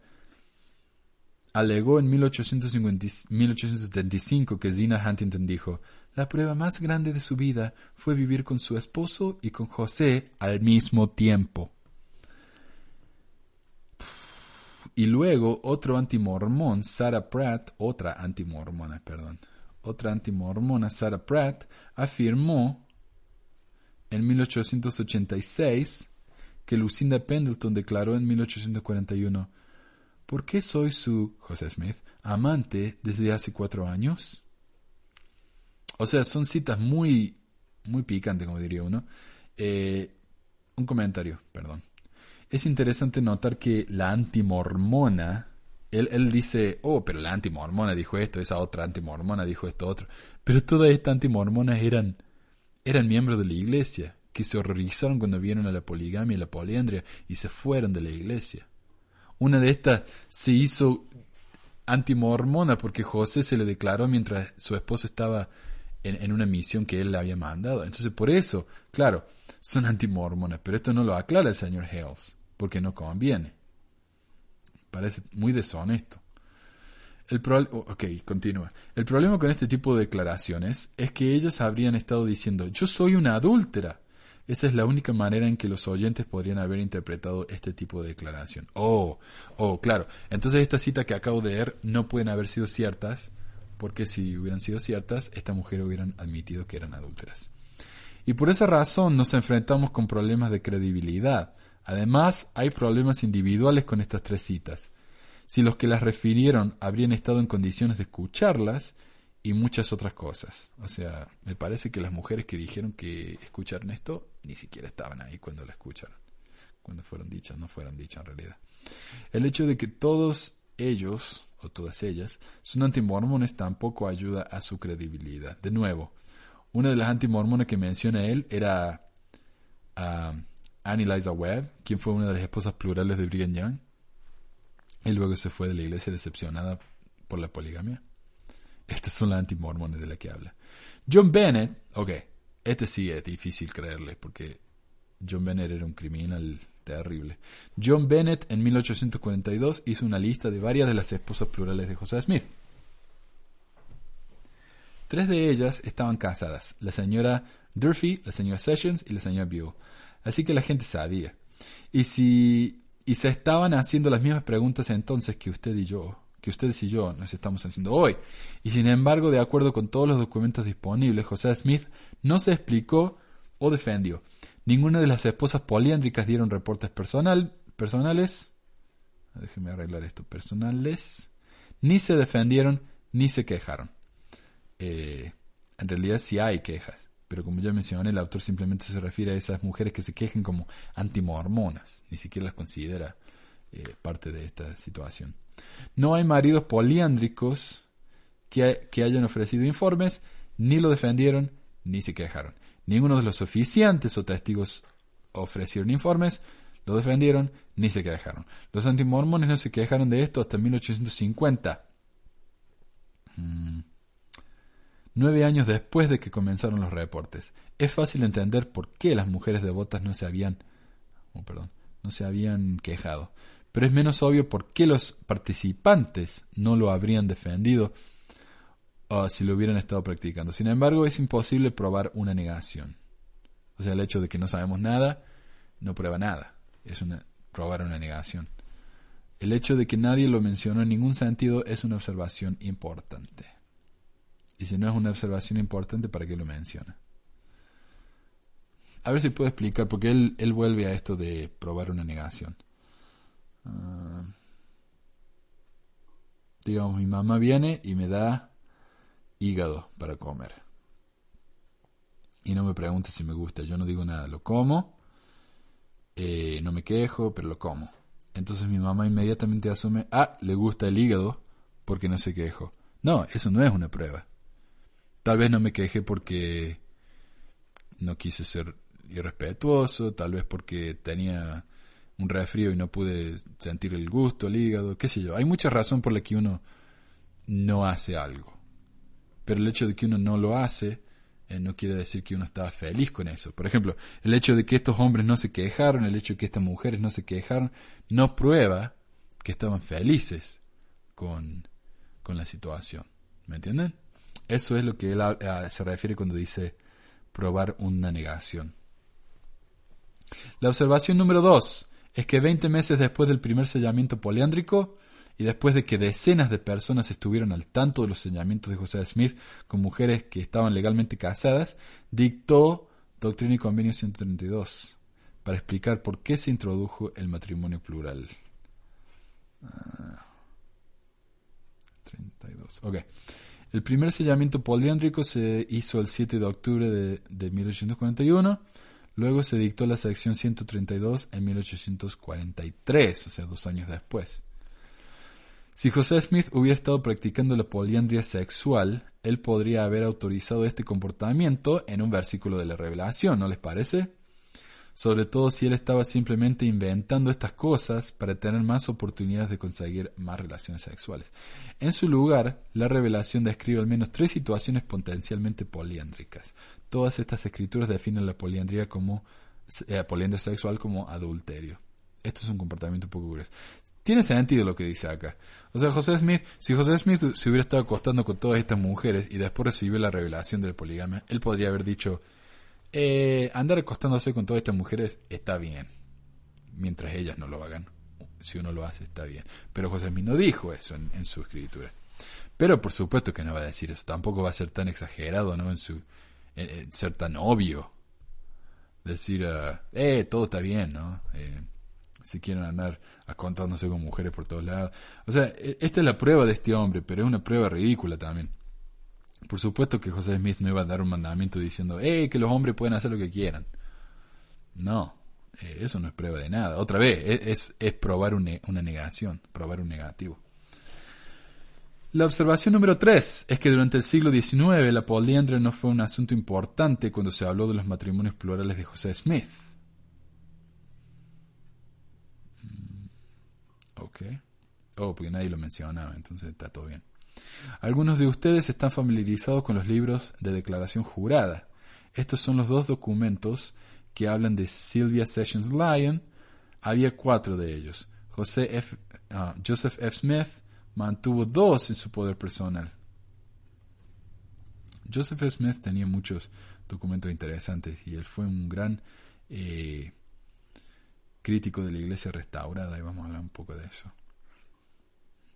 alegó en 1875 que Zina Huntington dijo, la prueba más grande de su vida fue vivir con su esposo y con José al mismo tiempo. Y luego otro antimormón, Sarah Pratt, otra antimormona, perdón, otra antimormona, Sarah Pratt, afirmó en 1886 que Lucinda Pendleton declaró en 1841, ¿por qué soy su, José Smith, amante desde hace cuatro años? O sea, son citas muy, muy picantes, como diría uno. Eh, un comentario, perdón. Es interesante notar que la antimormona él, dice, oh, pero la antimormona dijo esto, esa otra antimormona dijo esto otro. Pero todas estas antimormonas eran, eran miembros de la iglesia, que se horrorizaron cuando vieron a la poligamia y la poliandria y se fueron de la iglesia. Una de estas se hizo antimormona porque José se le declaró mientras su esposa estaba en, en, una misión que él le había mandado. Entonces, por eso, claro, son antimormonas, pero esto no lo aclara el señor Hales, porque no conviene. Parece muy deshonesto. El oh, ok, continúa. El problema con este tipo de declaraciones es que ellas habrían estado diciendo, yo soy una adúltera. Esa es la única manera en que los oyentes podrían haber interpretado este tipo de declaración. Oh, oh, claro. Entonces esta cita que acabo de leer no pueden haber sido ciertas, porque si hubieran sido ciertas, esta mujer hubieran admitido que eran adúlteras. Y por esa razón nos enfrentamos con problemas de credibilidad. Además, hay problemas individuales con estas tres citas. Si los que las refirieron habrían estado en condiciones de escucharlas y muchas otras cosas. O sea, me parece que las mujeres que dijeron que escucharon esto ni siquiera estaban ahí cuando la escucharon. fueron dichas, no fueron dichas en realidad. El hecho de que todos ellos, o todas ellas, son antimormones tampoco ayuda a su credibilidad. De nuevo, una de las antimormones que menciona él era a Annie Webb, quien fue una de las esposas plurales de Brigham Young, y luego se fue de la iglesia decepcionada por la poligamia. Estas son las antimormones de las que habla. John Bennett, ok, este sí es difícil creerle porque John Bennett era un criminal terrible. John Bennett en 1842 hizo una lista de varias de las esposas plurales de José Smith. Tres de ellas estaban casadas, la señora Durfee, la señora Sessions y la señora Buell. Así que la gente sabía. Y si y se estaban haciendo las mismas preguntas entonces que usted y yo, que ustedes y yo nos estamos haciendo hoy. Y sin embargo, de acuerdo con todos los documentos disponibles, José Smith no se explicó o defendió. Ninguna de las esposas poliándricas dieron reportes personal, personales. Déjenme arreglar esto. Personales. Ni se defendieron ni se quejaron. Eh, en realidad sí hay quejas. Pero como ya mencioné, el autor simplemente se refiere a esas mujeres que se quejen como antimormonas. Ni siquiera las considera eh, parte de esta situación. No hay maridos poliándricos que, que hayan ofrecido informes, ni lo defendieron, ni se quejaron. Ninguno de los oficiantes o testigos ofrecieron informes, lo defendieron, ni se quejaron. Los antimormones no se quejaron de esto hasta 1850. Nueve años después de que comenzaron los reportes. Es fácil entender por qué las mujeres devotas no se habían, oh, perdón, no se habían quejado, pero es menos obvio por qué los participantes no lo habrían defendido uh, si lo hubieran estado practicando. Sin embargo, es imposible probar una negación. O sea, el hecho de que no sabemos nada no prueba nada. Es una, probar una negación. El hecho de que nadie lo mencionó en ningún sentido es una observación importante. Y si no es una observación importante, ¿para qué lo menciona? A ver si puedo explicar, porque él, él vuelve a esto de probar una negación. Ah, digamos, mi mamá viene y me da hígado para comer. Y no me pregunta si me gusta, yo no digo nada, lo como, eh, no me quejo, pero lo como. Entonces mi mamá inmediatamente asume, ah, le gusta el hígado porque no se quejo. No, eso no es una prueba. Tal vez no me quejé porque no quise ser irrespetuoso, tal vez porque tenía un resfrío y no pude sentir el gusto, el hígado, qué sé yo. Hay mucha razón por la que uno no hace algo. Pero el hecho de que uno no lo hace eh, no quiere decir que uno estaba feliz con eso. Por ejemplo, el hecho de que estos hombres no se quejaron, el hecho de que estas mujeres no se quejaron, no prueba que estaban felices con, con la situación. ¿Me entienden? Eso es lo que él se refiere cuando dice probar una negación. La observación número dos es que 20 meses después del primer sellamiento poliándrico y después de que decenas de personas estuvieron al tanto de los sellamientos de José Smith con mujeres que estaban legalmente casadas, dictó Doctrina y Convenio 132 para explicar por qué se introdujo el matrimonio plural. 32. Ah, ok. El primer sellamiento poliándrico se hizo el 7 de octubre de, de 1841. Luego se dictó la sección 132 en 1843, o sea, dos años después. Si José Smith hubiera estado practicando la poliandria sexual, él podría haber autorizado este comportamiento en un versículo de la Revelación, ¿no les parece? Sobre todo si él estaba simplemente inventando estas cosas para tener más oportunidades de conseguir más relaciones sexuales. En su lugar, la revelación describe al menos tres situaciones potencialmente poliándricas. Todas estas escrituras definen la poliandría como eh, sexual como adulterio. Esto es un comportamiento poco grueso. Tiene sentido lo que dice acá. O sea, José Smith, si José Smith se hubiera estado acostando con todas estas mujeres y después recibió la revelación de la poligamia, él podría haber dicho, eh, andar acostándose con todas estas mujeres está bien, mientras ellas no lo hagan. Si uno lo hace, está bien. Pero José Smith no dijo eso en, su escritura. Pero por supuesto que no va a decir eso. Tampoco va a ser tan exagerado, ¿no? En su ser tan obvio. Decir, ah, eh, todo está bien, ¿no? Eh, si quieren andar acostándose con mujeres por todos lados. O sea, e, esta es la prueba de este hombre, pero es una prueba ridícula también. Por supuesto que José Smith no iba a dar un mandamiento diciendo, que los hombres pueden hacer lo que quieran. No, Eh, eso no es prueba de nada. Otra vez, e, es, es, probar una negación, probar un negativo. La observación número 3 es que durante el siglo XIX la poliandria no fue un asunto importante cuando se habló de los matrimonios plurales de José Smith. Mm, ok. Oh, porque nadie lo mencionaba, entonces está todo bien. Algunos de ustedes están familiarizados con los libros de declaración jurada. Estos son los dos documentos que hablan de Sylvia Sessions Lyon. Había cuatro de ellos. José F, ah, Joseph F. Smith mantuvo dos en su poder personal. Joseph F. Smith tenía muchos documentos interesantes y él fue un gran eh, crítico de la iglesia restaurada y vamos a hablar un poco de eso.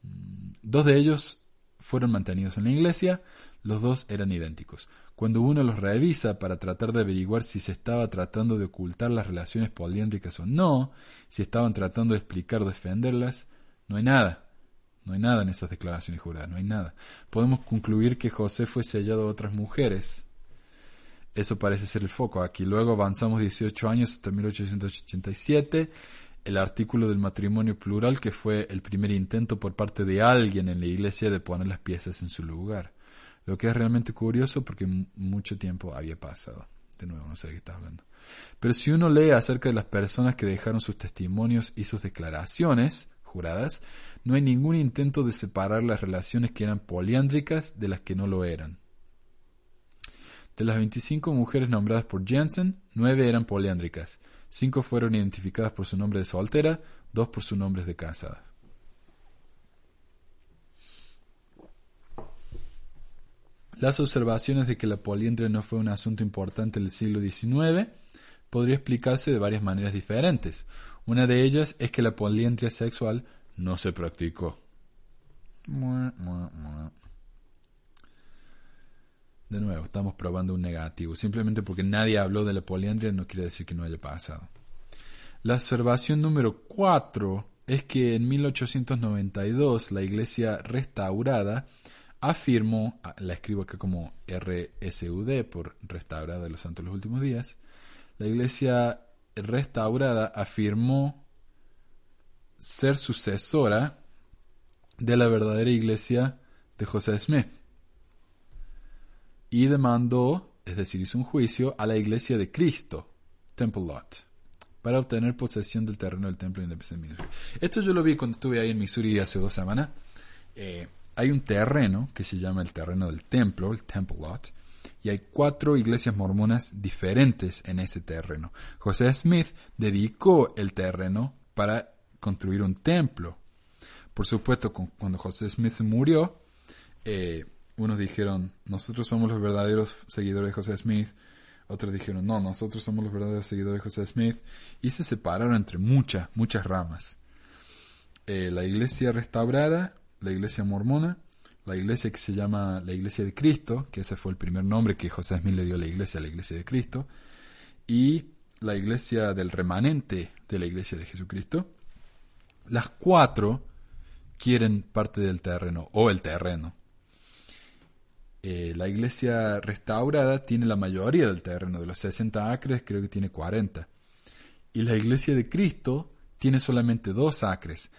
Mm, dos de ellos fueron mantenidos en la iglesia, los dos eran idénticos. Cuando uno los revisa para tratar de averiguar si se estaba tratando de ocultar las relaciones poliéndricas o no, si estaban tratando de explicar o defenderlas, no hay nada. No hay nada en esas declaraciones juradas, no hay nada. Podemos concluir que José fue sellado a otras mujeres. Eso parece ser el foco aquí. Luego avanzamos 18 años hasta 1887 el artículo del matrimonio plural que fue el primer intento por parte de alguien en la iglesia de poner las piezas en su lugar. Lo que es realmente curioso porque mucho tiempo había pasado. De nuevo, no sé de qué está hablando. Pero si uno lee acerca de las personas que dejaron sus testimonios y sus declaraciones juradas, no hay ningún intento de separar las relaciones que eran poliándricas de las que no lo eran. De las 25 mujeres nombradas por Jensen, nueve eran poliándricas Cinco fueron identificadas por su nombre de soltera, dos por su nombre de casada. Las observaciones de que la poliandria no fue un asunto importante en el siglo XIX podría explicarse de varias maneras diferentes. Una de ellas es que la poliandria sexual no se practicó. De nuevo, estamos probando un negativo. Simplemente porque nadie habló de la poliandria no quiere decir que no haya pasado. La observación número 4 es que en 1892 la iglesia restaurada afirmó, ah, la escribo acá como RSUD por restaurada de los santos de los últimos días, la iglesia restaurada afirmó ser sucesora de la verdadera iglesia de José Smith y demandó, es decir, hizo un juicio a la iglesia de Cristo, Temple Lot, para obtener posesión del terreno del templo de Missouri. Esto yo lo vi cuando estuve ahí en Missouri hace dos semanas. Eh, hay un terreno que se llama el terreno del templo, el Temple Lot, y hay cuatro iglesias mormonas diferentes en ese terreno. José Smith dedicó el terreno para construir un templo. Por supuesto, cuando José Smith murió, eh, unos dijeron, nosotros somos los verdaderos seguidores de José Smith. Otros dijeron, no, nosotros somos los verdaderos seguidores de José Smith. Y se separaron entre muchas, muchas ramas. Eh, la iglesia restaurada, la iglesia mormona, la iglesia que se llama la iglesia de Cristo, que ese fue el primer nombre que José Smith le dio a la iglesia, la iglesia de Cristo, y la iglesia del remanente de la iglesia de Jesucristo. Las cuatro quieren parte del terreno, o el terreno. Eh, la iglesia restaurada tiene la mayoría del terreno, de los 60 acres creo que tiene 40. Y la iglesia de Cristo tiene solamente dos acres.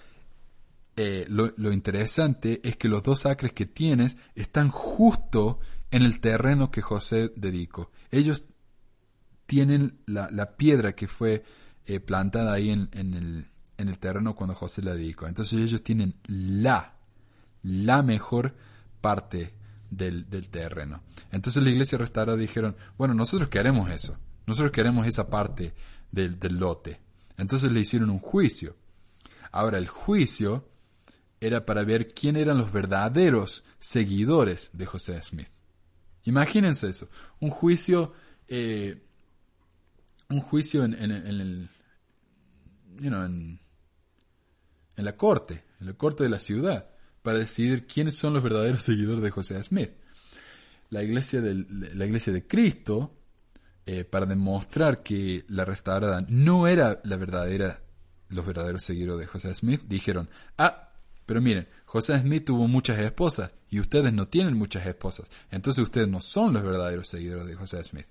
Eh, lo, interesante es que los dos acres que tienes están justo en el terreno que José dedicó. Ellos tienen la, piedra que fue eh, plantada ahí en, en, el, en el terreno cuando José la dedicó. Entonces ellos tienen la, la mejor parte del, terreno. Entonces la iglesia restaurada dijeron, bueno, nosotros queremos eso, nosotros queremos esa parte del, del lote. Entonces le hicieron un juicio. Ahora el juicio era para ver quién eran los verdaderos seguidores de José Smith. Imagínense eso, un juicio, eh, un juicio en, en, el, en, en la corte, en la corte de la ciudad para decidir quiénes son los verdaderos seguidores de José Smith. La iglesia, la iglesia de Cristo, eh, para demostrar que la restaurada no era la verdadera, los verdaderos seguidores de José Smith, dijeron, ah, pero miren, José Smith tuvo muchas esposas y ustedes no tienen muchas esposas, entonces ustedes no son los verdaderos seguidores de José Smith.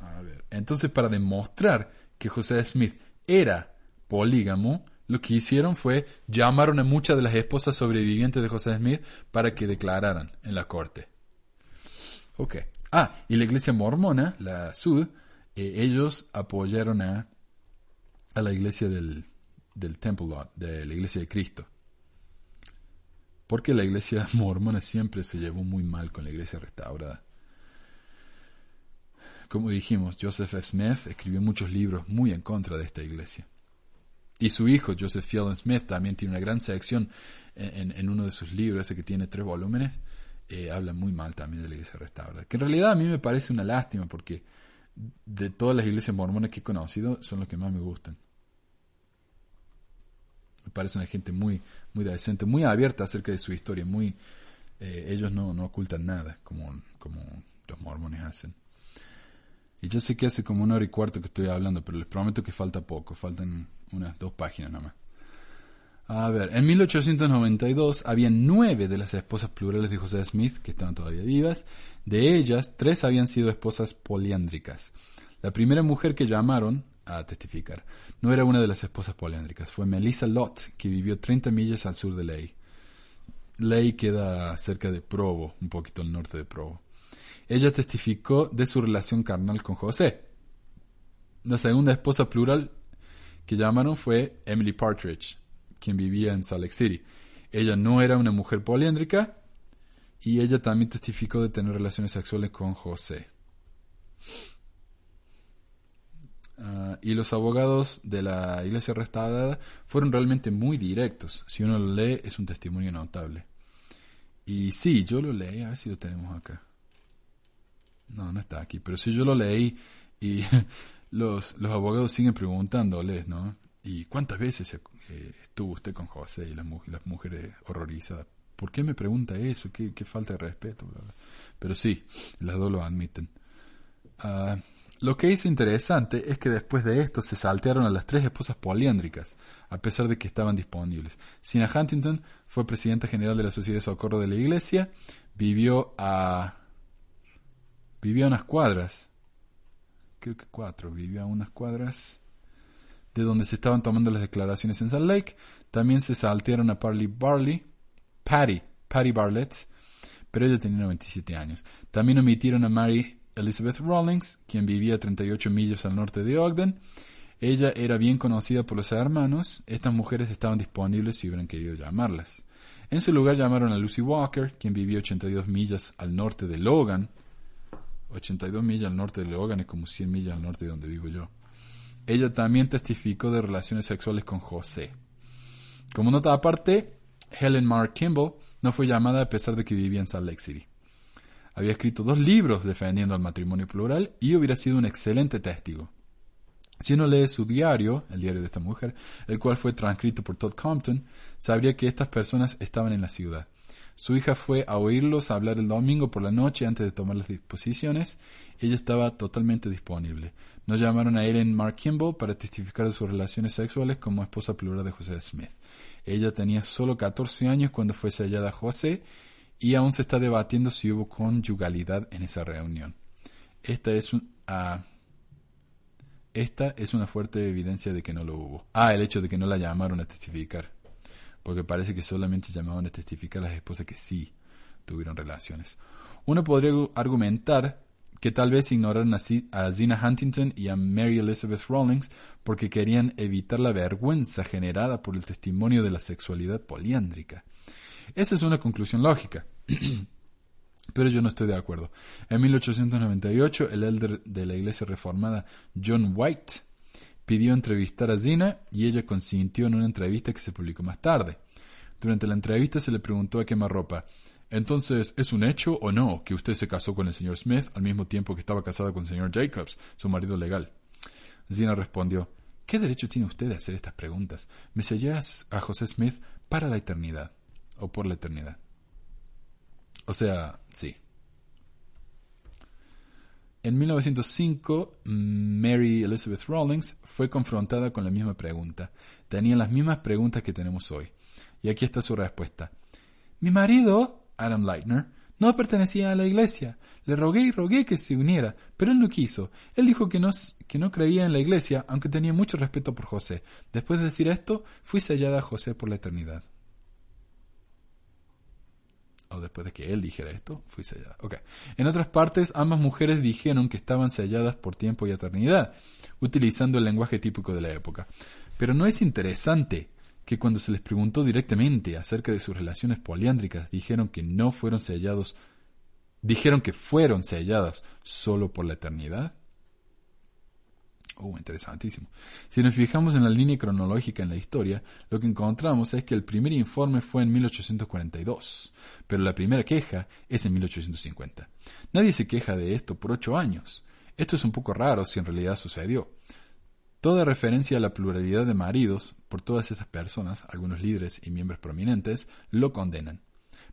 A ver. Entonces, para demostrar que José Smith era polígamo, lo que hicieron fue llamaron a muchas de las esposas sobrevivientes de José Smith para que declararan en la corte. Ok. Ah, y la iglesia mormona, la Sud, eh, ellos apoyaron a, a la iglesia del, del Temple Lot, de la iglesia de Cristo. Porque la iglesia mormona siempre se llevó muy mal con la iglesia restaurada. Como dijimos, Joseph Smith escribió muchos libros muy en contra de esta iglesia. Y su hijo, Joseph Fielding Smith, también tiene una gran sección en, uno de sus libros, ese que tiene tres volúmenes, eh, habla muy mal también de la iglesia restaurada. Que en realidad a mí me parece una lástima porque de todas las iglesias mormonas que he conocido son los que más me gustan. Me parece una gente muy, muy decente, muy abierta acerca de su historia, muy eh, ellos no, no ocultan nada como, como los mormones hacen. Y yo sé que hace como una hora y cuarto que estoy hablando, pero les prometo que falta poco, faltan unas dos páginas nada más. A ver, en 1892 había nueve de las esposas plurales de José Smith que estaban todavía vivas. De ellas, tres habían sido esposas poliándricas. La primera mujer que llamaron a testificar no era una de las esposas poliándricas, fue Melissa Lott, que vivió 30 millas al sur de Ley. Ley queda cerca de Provo, un poquito al norte de Provo. Ella testificó de su relación carnal con José. La segunda esposa plural que llamaron fue Emily Partridge, quien vivía en Salt Lake City. Ella no era una mujer poliéndrica y ella también testificó de tener relaciones sexuales con José. Ah, y los abogados de la iglesia restaurada fueron realmente muy directos. Si uno lo lee, es un testimonio notable. Y sí, yo lo leí, a ver si lo tenemos acá. No, no está aquí, pero si yo lo leí y los, los abogados siguen preguntándoles, ¿no? ¿Y cuántas veces eh, estuvo usted con José y las, mujeres horrorizadas? ¿Por qué me pregunta eso? ¿Qué, qué falta de respeto? Pero sí, las dos lo admiten. Ah, lo que es interesante es que después de esto se saltearon a las tres esposas poliándricas, a pesar de que estaban disponibles. Sina Huntington fue presidenta general de la Sociedad de Socorro de la Iglesia, vivió a vivió a unas cuadras, creo que cuatro, vivió a unas cuadras de donde se estaban tomando las declaraciones en Salt Lake. También se saltearon a Parley Barley, Patty, Patty Barlett, pero ella tenía 97 años. También omitieron a Mary Elizabeth Rawlings, quien vivía a 38 millas al norte de Ogden. Ella era bien conocida por los hermanos. Estas mujeres estaban disponibles si hubieran querido llamarlas. En su lugar llamaron a Lucy Walker, quien vivía 82 millas al norte de Logan, 82 millas al norte de Logan es como 100 millas al norte de donde vivo yo. Ella también testificó de relaciones sexuales con José. Como nota aparte, Helen Mark Kimball no fue llamada a pesar de que vivía en Salt Lake City. Había escrito dos libros defendiendo al matrimonio plural y hubiera sido un excelente testigo. Si uno lee su diario, el diario de esta mujer, el cual fue transcrito por Todd Compton, sabría que estas personas estaban en la ciudad. Su hija fue a oírlos hablar el domingo por la noche antes de tomar las disposiciones. Ella estaba totalmente disponible. No llamaron a Ellen Mark Kimball para testificar de sus relaciones sexuales como esposa plural de José Smith. Ella tenía solo 14 años cuando fue sellada José y aún se está debatiendo si hubo conyugalidad en esa reunión. Esta es ah, esta es una fuerte evidencia de que no lo hubo. Ah, el hecho de que no la llamaron a testificar porque parece que solamente llamaban a testificar las esposas que sí tuvieron relaciones. Uno podría argumentar que tal vez ignoraron a Zina Huntington y a Mary Elizabeth Rawlings porque querían evitar la vergüenza generada por el testimonio de la sexualidad poliándrica. Esa es una conclusión lógica. Pero yo no estoy de acuerdo. En 1898, el elder de la iglesia reformada John White pidió entrevistar a Zina y ella consintió en una entrevista que se publicó más tarde. Durante la entrevista se le preguntó a quemarropa, entonces, ¿es un hecho o no que usted se casó con el señor Smith al mismo tiempo que estaba casada con el señor Jacobs, su marido legal? Zina respondió, ¿qué derecho tiene usted de hacer estas preguntas? Me sellé a José Smith para la eternidad, o por la eternidad. O sea, sí. En 1905, Mary Elizabeth Rawlings fue confrontada con la misma pregunta. Tenía las mismas preguntas que tenemos hoy. Y aquí está su respuesta. Mi marido, Adam Leitner, No pertenecía a la iglesia. Le rogué y rogué que se uniera, pero él no quiso. Él dijo que no, que no creía en la iglesia, aunque tenía mucho respeto por José. Después de decir esto, fui sellada a José por la eternidad. O después de que él dijera esto, fui sellada. Okay. En otras partes, ambas mujeres dijeron que estaban selladas por tiempo y eternidad, utilizando el lenguaje típico de la época. Pero no es interesante que cuando se les preguntó directamente acerca de sus relaciones poliándricas, dijeron que no fueron sellados, dijeron que fueron selladas solo por la eternidad. Oh, interesantísimo. Si nos fijamos en la línea cronológica en la historia, lo que encontramos es que el primer informe fue en 1842, pero la primera queja es en 1850. Nadie se queja de esto por ocho años. Esto es un poco raro si en realidad sucedió. Toda referencia a la pluralidad de maridos por todas estas personas, algunos líderes y miembros prominentes, lo condenan.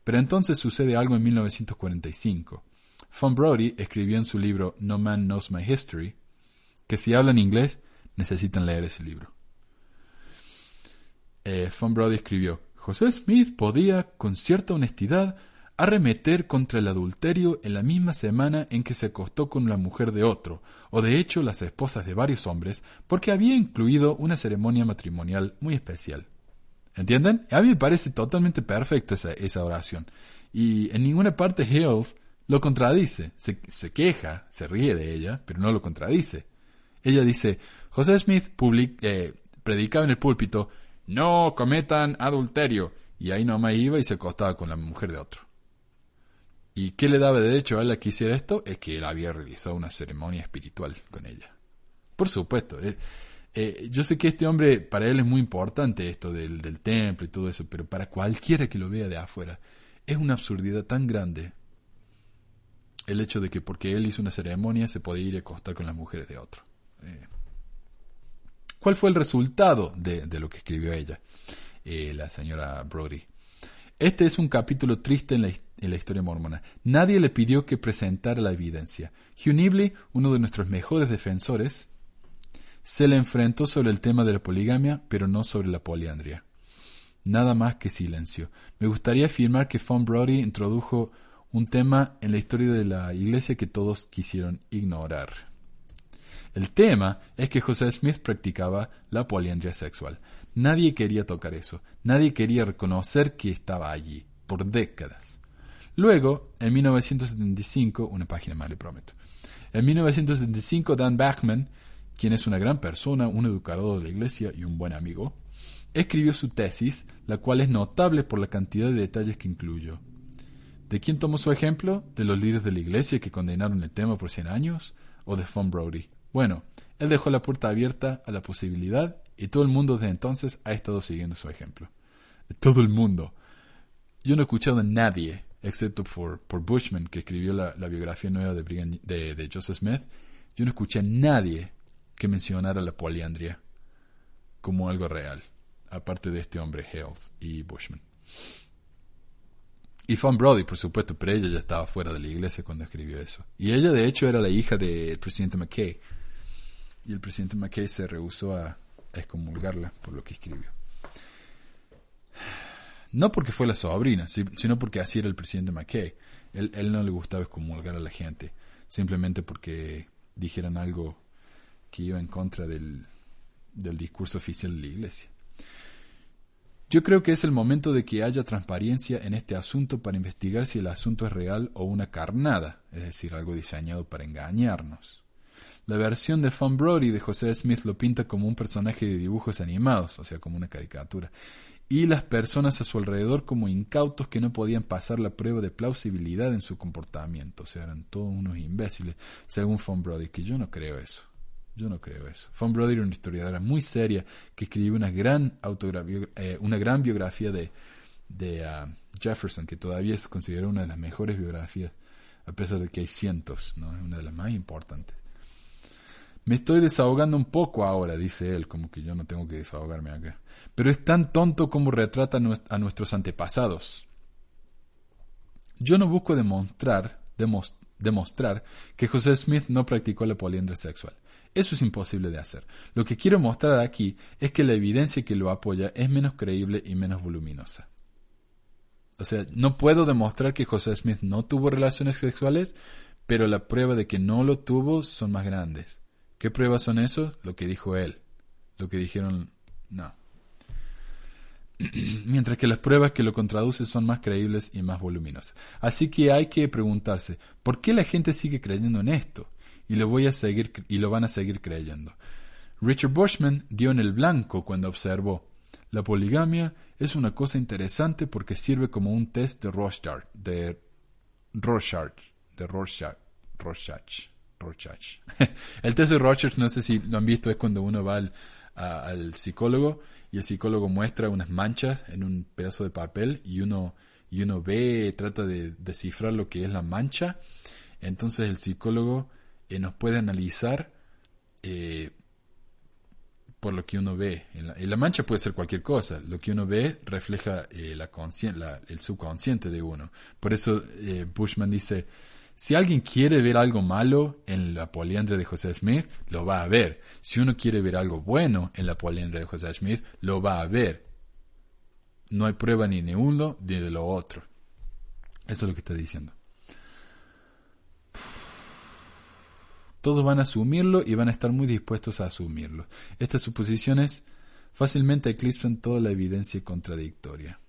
Pero entonces sucede algo en 1945. Von Brody escribió en su libro No Man Knows My History que si hablan inglés necesitan leer ese libro. Eh, Von Brody escribió, José Smith podía, con cierta honestidad, arremeter contra el adulterio en la misma semana en que se acostó con la mujer de otro, o de hecho las esposas de varios hombres, porque había incluido una ceremonia matrimonial muy especial. ¿Entienden? A mí me parece totalmente perfecta esa, oración. Y en ninguna parte Hills lo contradice. Se, queja, se ríe de ella, pero no lo contradice. Ella dice, José Smith eh, predicaba en el púlpito, no cometan adulterio. Y ahí nomás iba y se acostaba con la mujer de otro. ¿Y qué le daba derecho a él a que hiciera esto? Es que él había realizado una ceremonia espiritual con ella. Por supuesto. Eh, eh, yo sé que este hombre, para él es muy importante esto del, del templo y todo eso, pero para cualquiera que lo vea de afuera, es una absurdidad tan grande el hecho de que porque él hizo una ceremonia se podía ir a acostar con las mujeres de otro. Eh, ¿Cuál fue el resultado de, lo que escribió ella, la señora Brody? Este es un capítulo triste en la, en la, historia mormona. Nadie le pidió que presentara la evidencia. Hugh Nibley, uno de nuestros mejores defensores, se le enfrentó sobre el tema de la poligamia, pero no sobre la poliandria. Nada más que silencio. Me gustaría afirmar que Von Brody introdujo un tema en la historia de la iglesia que todos quisieron ignorar. El tema es que José Smith practicaba la poliandria sexual. Nadie quería tocar eso, nadie quería reconocer que estaba allí, por décadas. Luego, en 1975, una página más le prometo, en 1975 Dan Bachman, quien es una gran persona, un educador de la iglesia y un buen amigo, escribió su tesis, la cual es notable por la cantidad de detalles que incluyó. ¿De quién tomó su ejemplo? ¿De los líderes de la iglesia que condenaron el tema por 100 años? ¿O de Von Brody? Bueno, él dejó la puerta abierta a la posibilidad y todo el mundo desde entonces ha estado siguiendo su ejemplo. Todo el mundo. Yo no he escuchado a nadie, excepto por, por Bushman, que escribió la, biografía nueva de, de, de, Joseph Smith, yo no escuché a nadie que mencionara la poliandria como algo real, aparte de este hombre Hales y Bushman. Y Von Brody, por supuesto, pero ella ya estaba fuera de la iglesia cuando escribió eso. Y ella, de hecho, era la hija del presidente McKay. Y el presidente McKay se rehusó a, excomulgarla por lo que escribió. No porque fue la sobrina, sino porque así era el presidente McKay. Él, él no le gustaba excomulgar a la gente, simplemente porque dijeran algo que iba en contra del, del discurso oficial de la iglesia. Yo creo que es el momento de que haya transparencia en este asunto para investigar si el asunto es real o una carnada, es decir, algo diseñado para engañarnos. La versión de Von Brody de José Smith lo pinta como un personaje de dibujos animados, o sea, como una caricatura, y las personas a su alrededor como incautos que no podían pasar la prueba de plausibilidad en su comportamiento, o sea, eran todos unos imbéciles, según Von Brody, que yo no creo eso. Yo no creo eso. Von Brody era una historiadora muy seria que escribió una gran, eh, una gran biografía de, de uh, Jefferson, que todavía es considerada una de las mejores biografías, a pesar de que hay cientos, ¿no? es una de las más importantes. Me estoy desahogando un poco ahora, dice él, como que yo no tengo que desahogarme acá. Pero es tan tonto como retrata a nuestros antepasados. Yo no busco demostrar, demostrar que José Smith no practicó la poliandria sexual. Eso es imposible de hacer. Lo que quiero mostrar aquí es que la evidencia que lo apoya es menos creíble y menos voluminosa. O sea, no puedo demostrar que José Smith no tuvo relaciones sexuales, pero la prueba de que no lo tuvo son más grandes. ¿Qué pruebas son esos? Lo que dijo él. Lo que dijeron, no. Mientras que las pruebas que lo contraducen son más creíbles y más voluminosas. Así que hay que preguntarse, ¿por qué la gente sigue creyendo en esto? Y lo voy a seguir y lo van a seguir creyendo. Richard Bushman dio en el blanco cuando observó, la poligamia es una cosa interesante porque sirve como un test de Rorschach, de de Rorschach, El test de Rorschach, no sé si lo han visto, es cuando uno va al, al psicólogo y el psicólogo muestra unas manchas en un pedazo de papel y uno, y uno ve, trata de descifrar lo que es la mancha. Entonces el psicólogo eh, nos puede analizar eh, por lo que uno ve. En la, mancha puede ser cualquier cosa. Lo que uno ve refleja eh, la el subconsciente de uno. Por eso eh, Bushman dice, si alguien quiere ver algo malo en la poliandria de José Smith, lo va a ver. Si uno quiere ver algo bueno en la poliandria de José Smith, lo va a ver. No hay prueba ni de uno ni de lo otro. Eso es lo que está diciendo. Todos van a asumirlo y van a estar muy dispuestos a asumirlo. Estas suposiciones fácilmente eclipsan toda la evidencia contradictoria.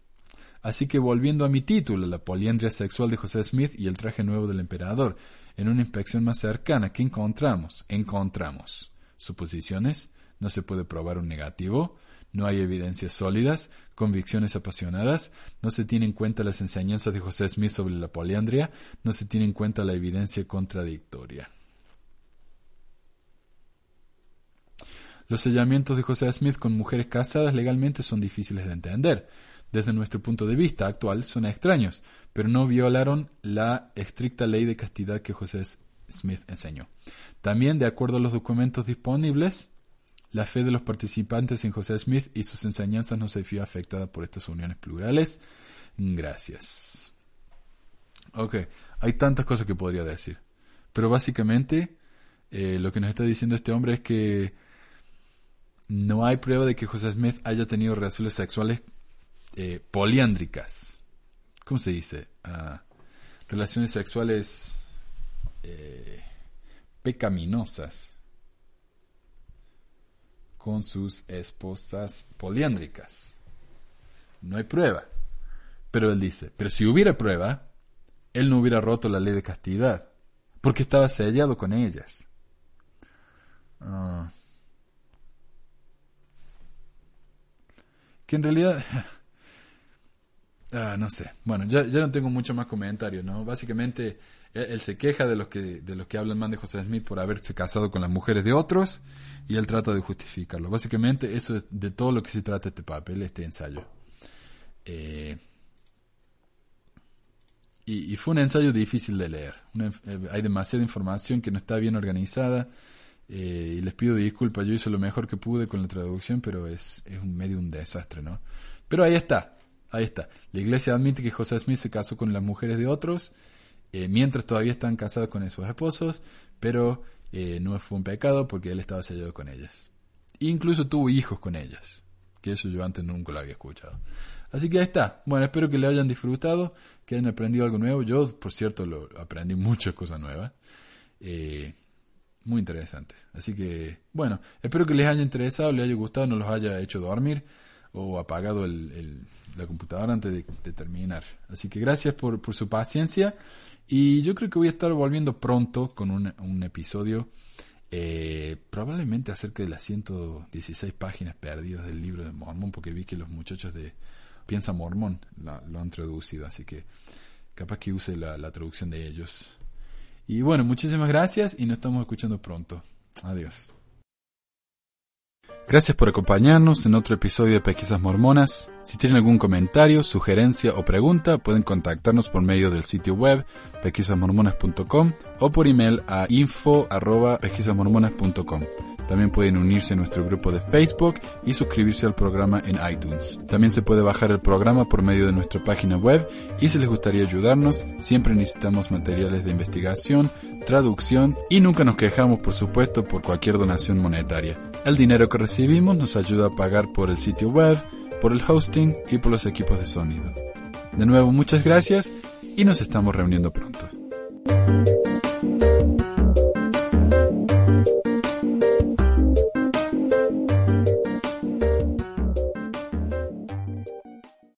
Así que volviendo a mi título, la poliandria sexual de José Smith y el traje nuevo del emperador, en una inspección más cercana, ¿qué encontramos? Encontramos suposiciones, no se puede probar un negativo, no hay evidencias sólidas, convicciones apasionadas, no se tiene en cuenta las enseñanzas de José Smith sobre la poliandria, no se tiene en cuenta la evidencia contradictoria. Los sellamientos de José Smith con mujeres casadas legalmente son difíciles de entender. Desde nuestro punto de vista actual son extraños, pero no violaron la estricta ley de castidad que José Smith enseñó. También, de acuerdo a los documentos disponibles, la fe de los participantes en José Smith y sus enseñanzas no se vio afectada por estas uniones plurales. Gracias. Ok, hay tantas cosas que podría decir. Pero básicamente eh, lo que nos está diciendo este hombre es que no hay prueba de que José Smith haya tenido relaciones sexuales eh, poliándricas. ¿Cómo se dice? Ah, relaciones sexuales eh, pecaminosas con sus esposas poliándricas. No hay prueba. Pero él dice, pero si hubiera prueba, él no hubiera roto la ley de castidad, porque estaba sellado con ellas. Ah. que en realidad... Ah, no sé. Bueno, ya, ya no tengo mucho más comentario, ¿no? Básicamente, él, se queja de los, que, de los que hablan mal de José Smith por haberse casado con las mujeres de otros y él trata de justificarlo. Básicamente, eso es de todo lo que se trata este papel, este ensayo. Eh, y, fue un ensayo difícil de leer. Eh, hay demasiada información que no está bien organizada. Eh, y les pido disculpas, yo hice lo mejor que pude con la traducción, pero es, es un medio un desastre, ¿no? Pero ahí está, ahí está. La iglesia admite que José Smith se casó con las mujeres de otros, eh, mientras todavía están casados con sus esposos, pero eh, no fue un pecado porque él estaba sellado con ellas. incluso tuvo hijos con ellas, que eso yo antes nunca lo había escuchado. Así que ahí está. Bueno, espero que le hayan disfrutado, que hayan aprendido algo nuevo. Yo, por cierto, lo, aprendí muchas cosas nuevas. Eh, muy interesantes. Así que, bueno, espero que les haya interesado, les haya gustado, no los haya hecho dormir o apagado el, la computadora antes de, terminar. Así que gracias por, por, su paciencia y yo creo que voy a estar volviendo pronto con un, un episodio eh, probablemente acerca de las 116 páginas perdidas del libro de Mormón porque vi que los muchachos de Piensa Mormón lo han traducido, así que capaz que use la, la traducción de ellos. Y bueno, muchísimas gracias y nos estamos escuchando pronto. Adiós. Gracias por acompañarnos en otro episodio de Pesquisas Mormonas. Si tienen algún comentario, sugerencia o pregunta, pueden contactarnos por medio del sitio web pesquisasmormonas.com o por email a info.pesquisasmormonas.com. También pueden unirse a nuestro grupo de Facebook y suscribirse al programa en iTunes. También se puede bajar el programa por medio de nuestra página web y si les gustaría ayudarnos, siempre necesitamos materiales de investigación, traducción y nunca nos quejamos, por supuesto, por cualquier donación monetaria. El dinero que recibimos nos ayuda a pagar por el sitio web, por el hosting y por los equipos de sonido. De nuevo, muchas gracias y nos estamos reuniendo pronto.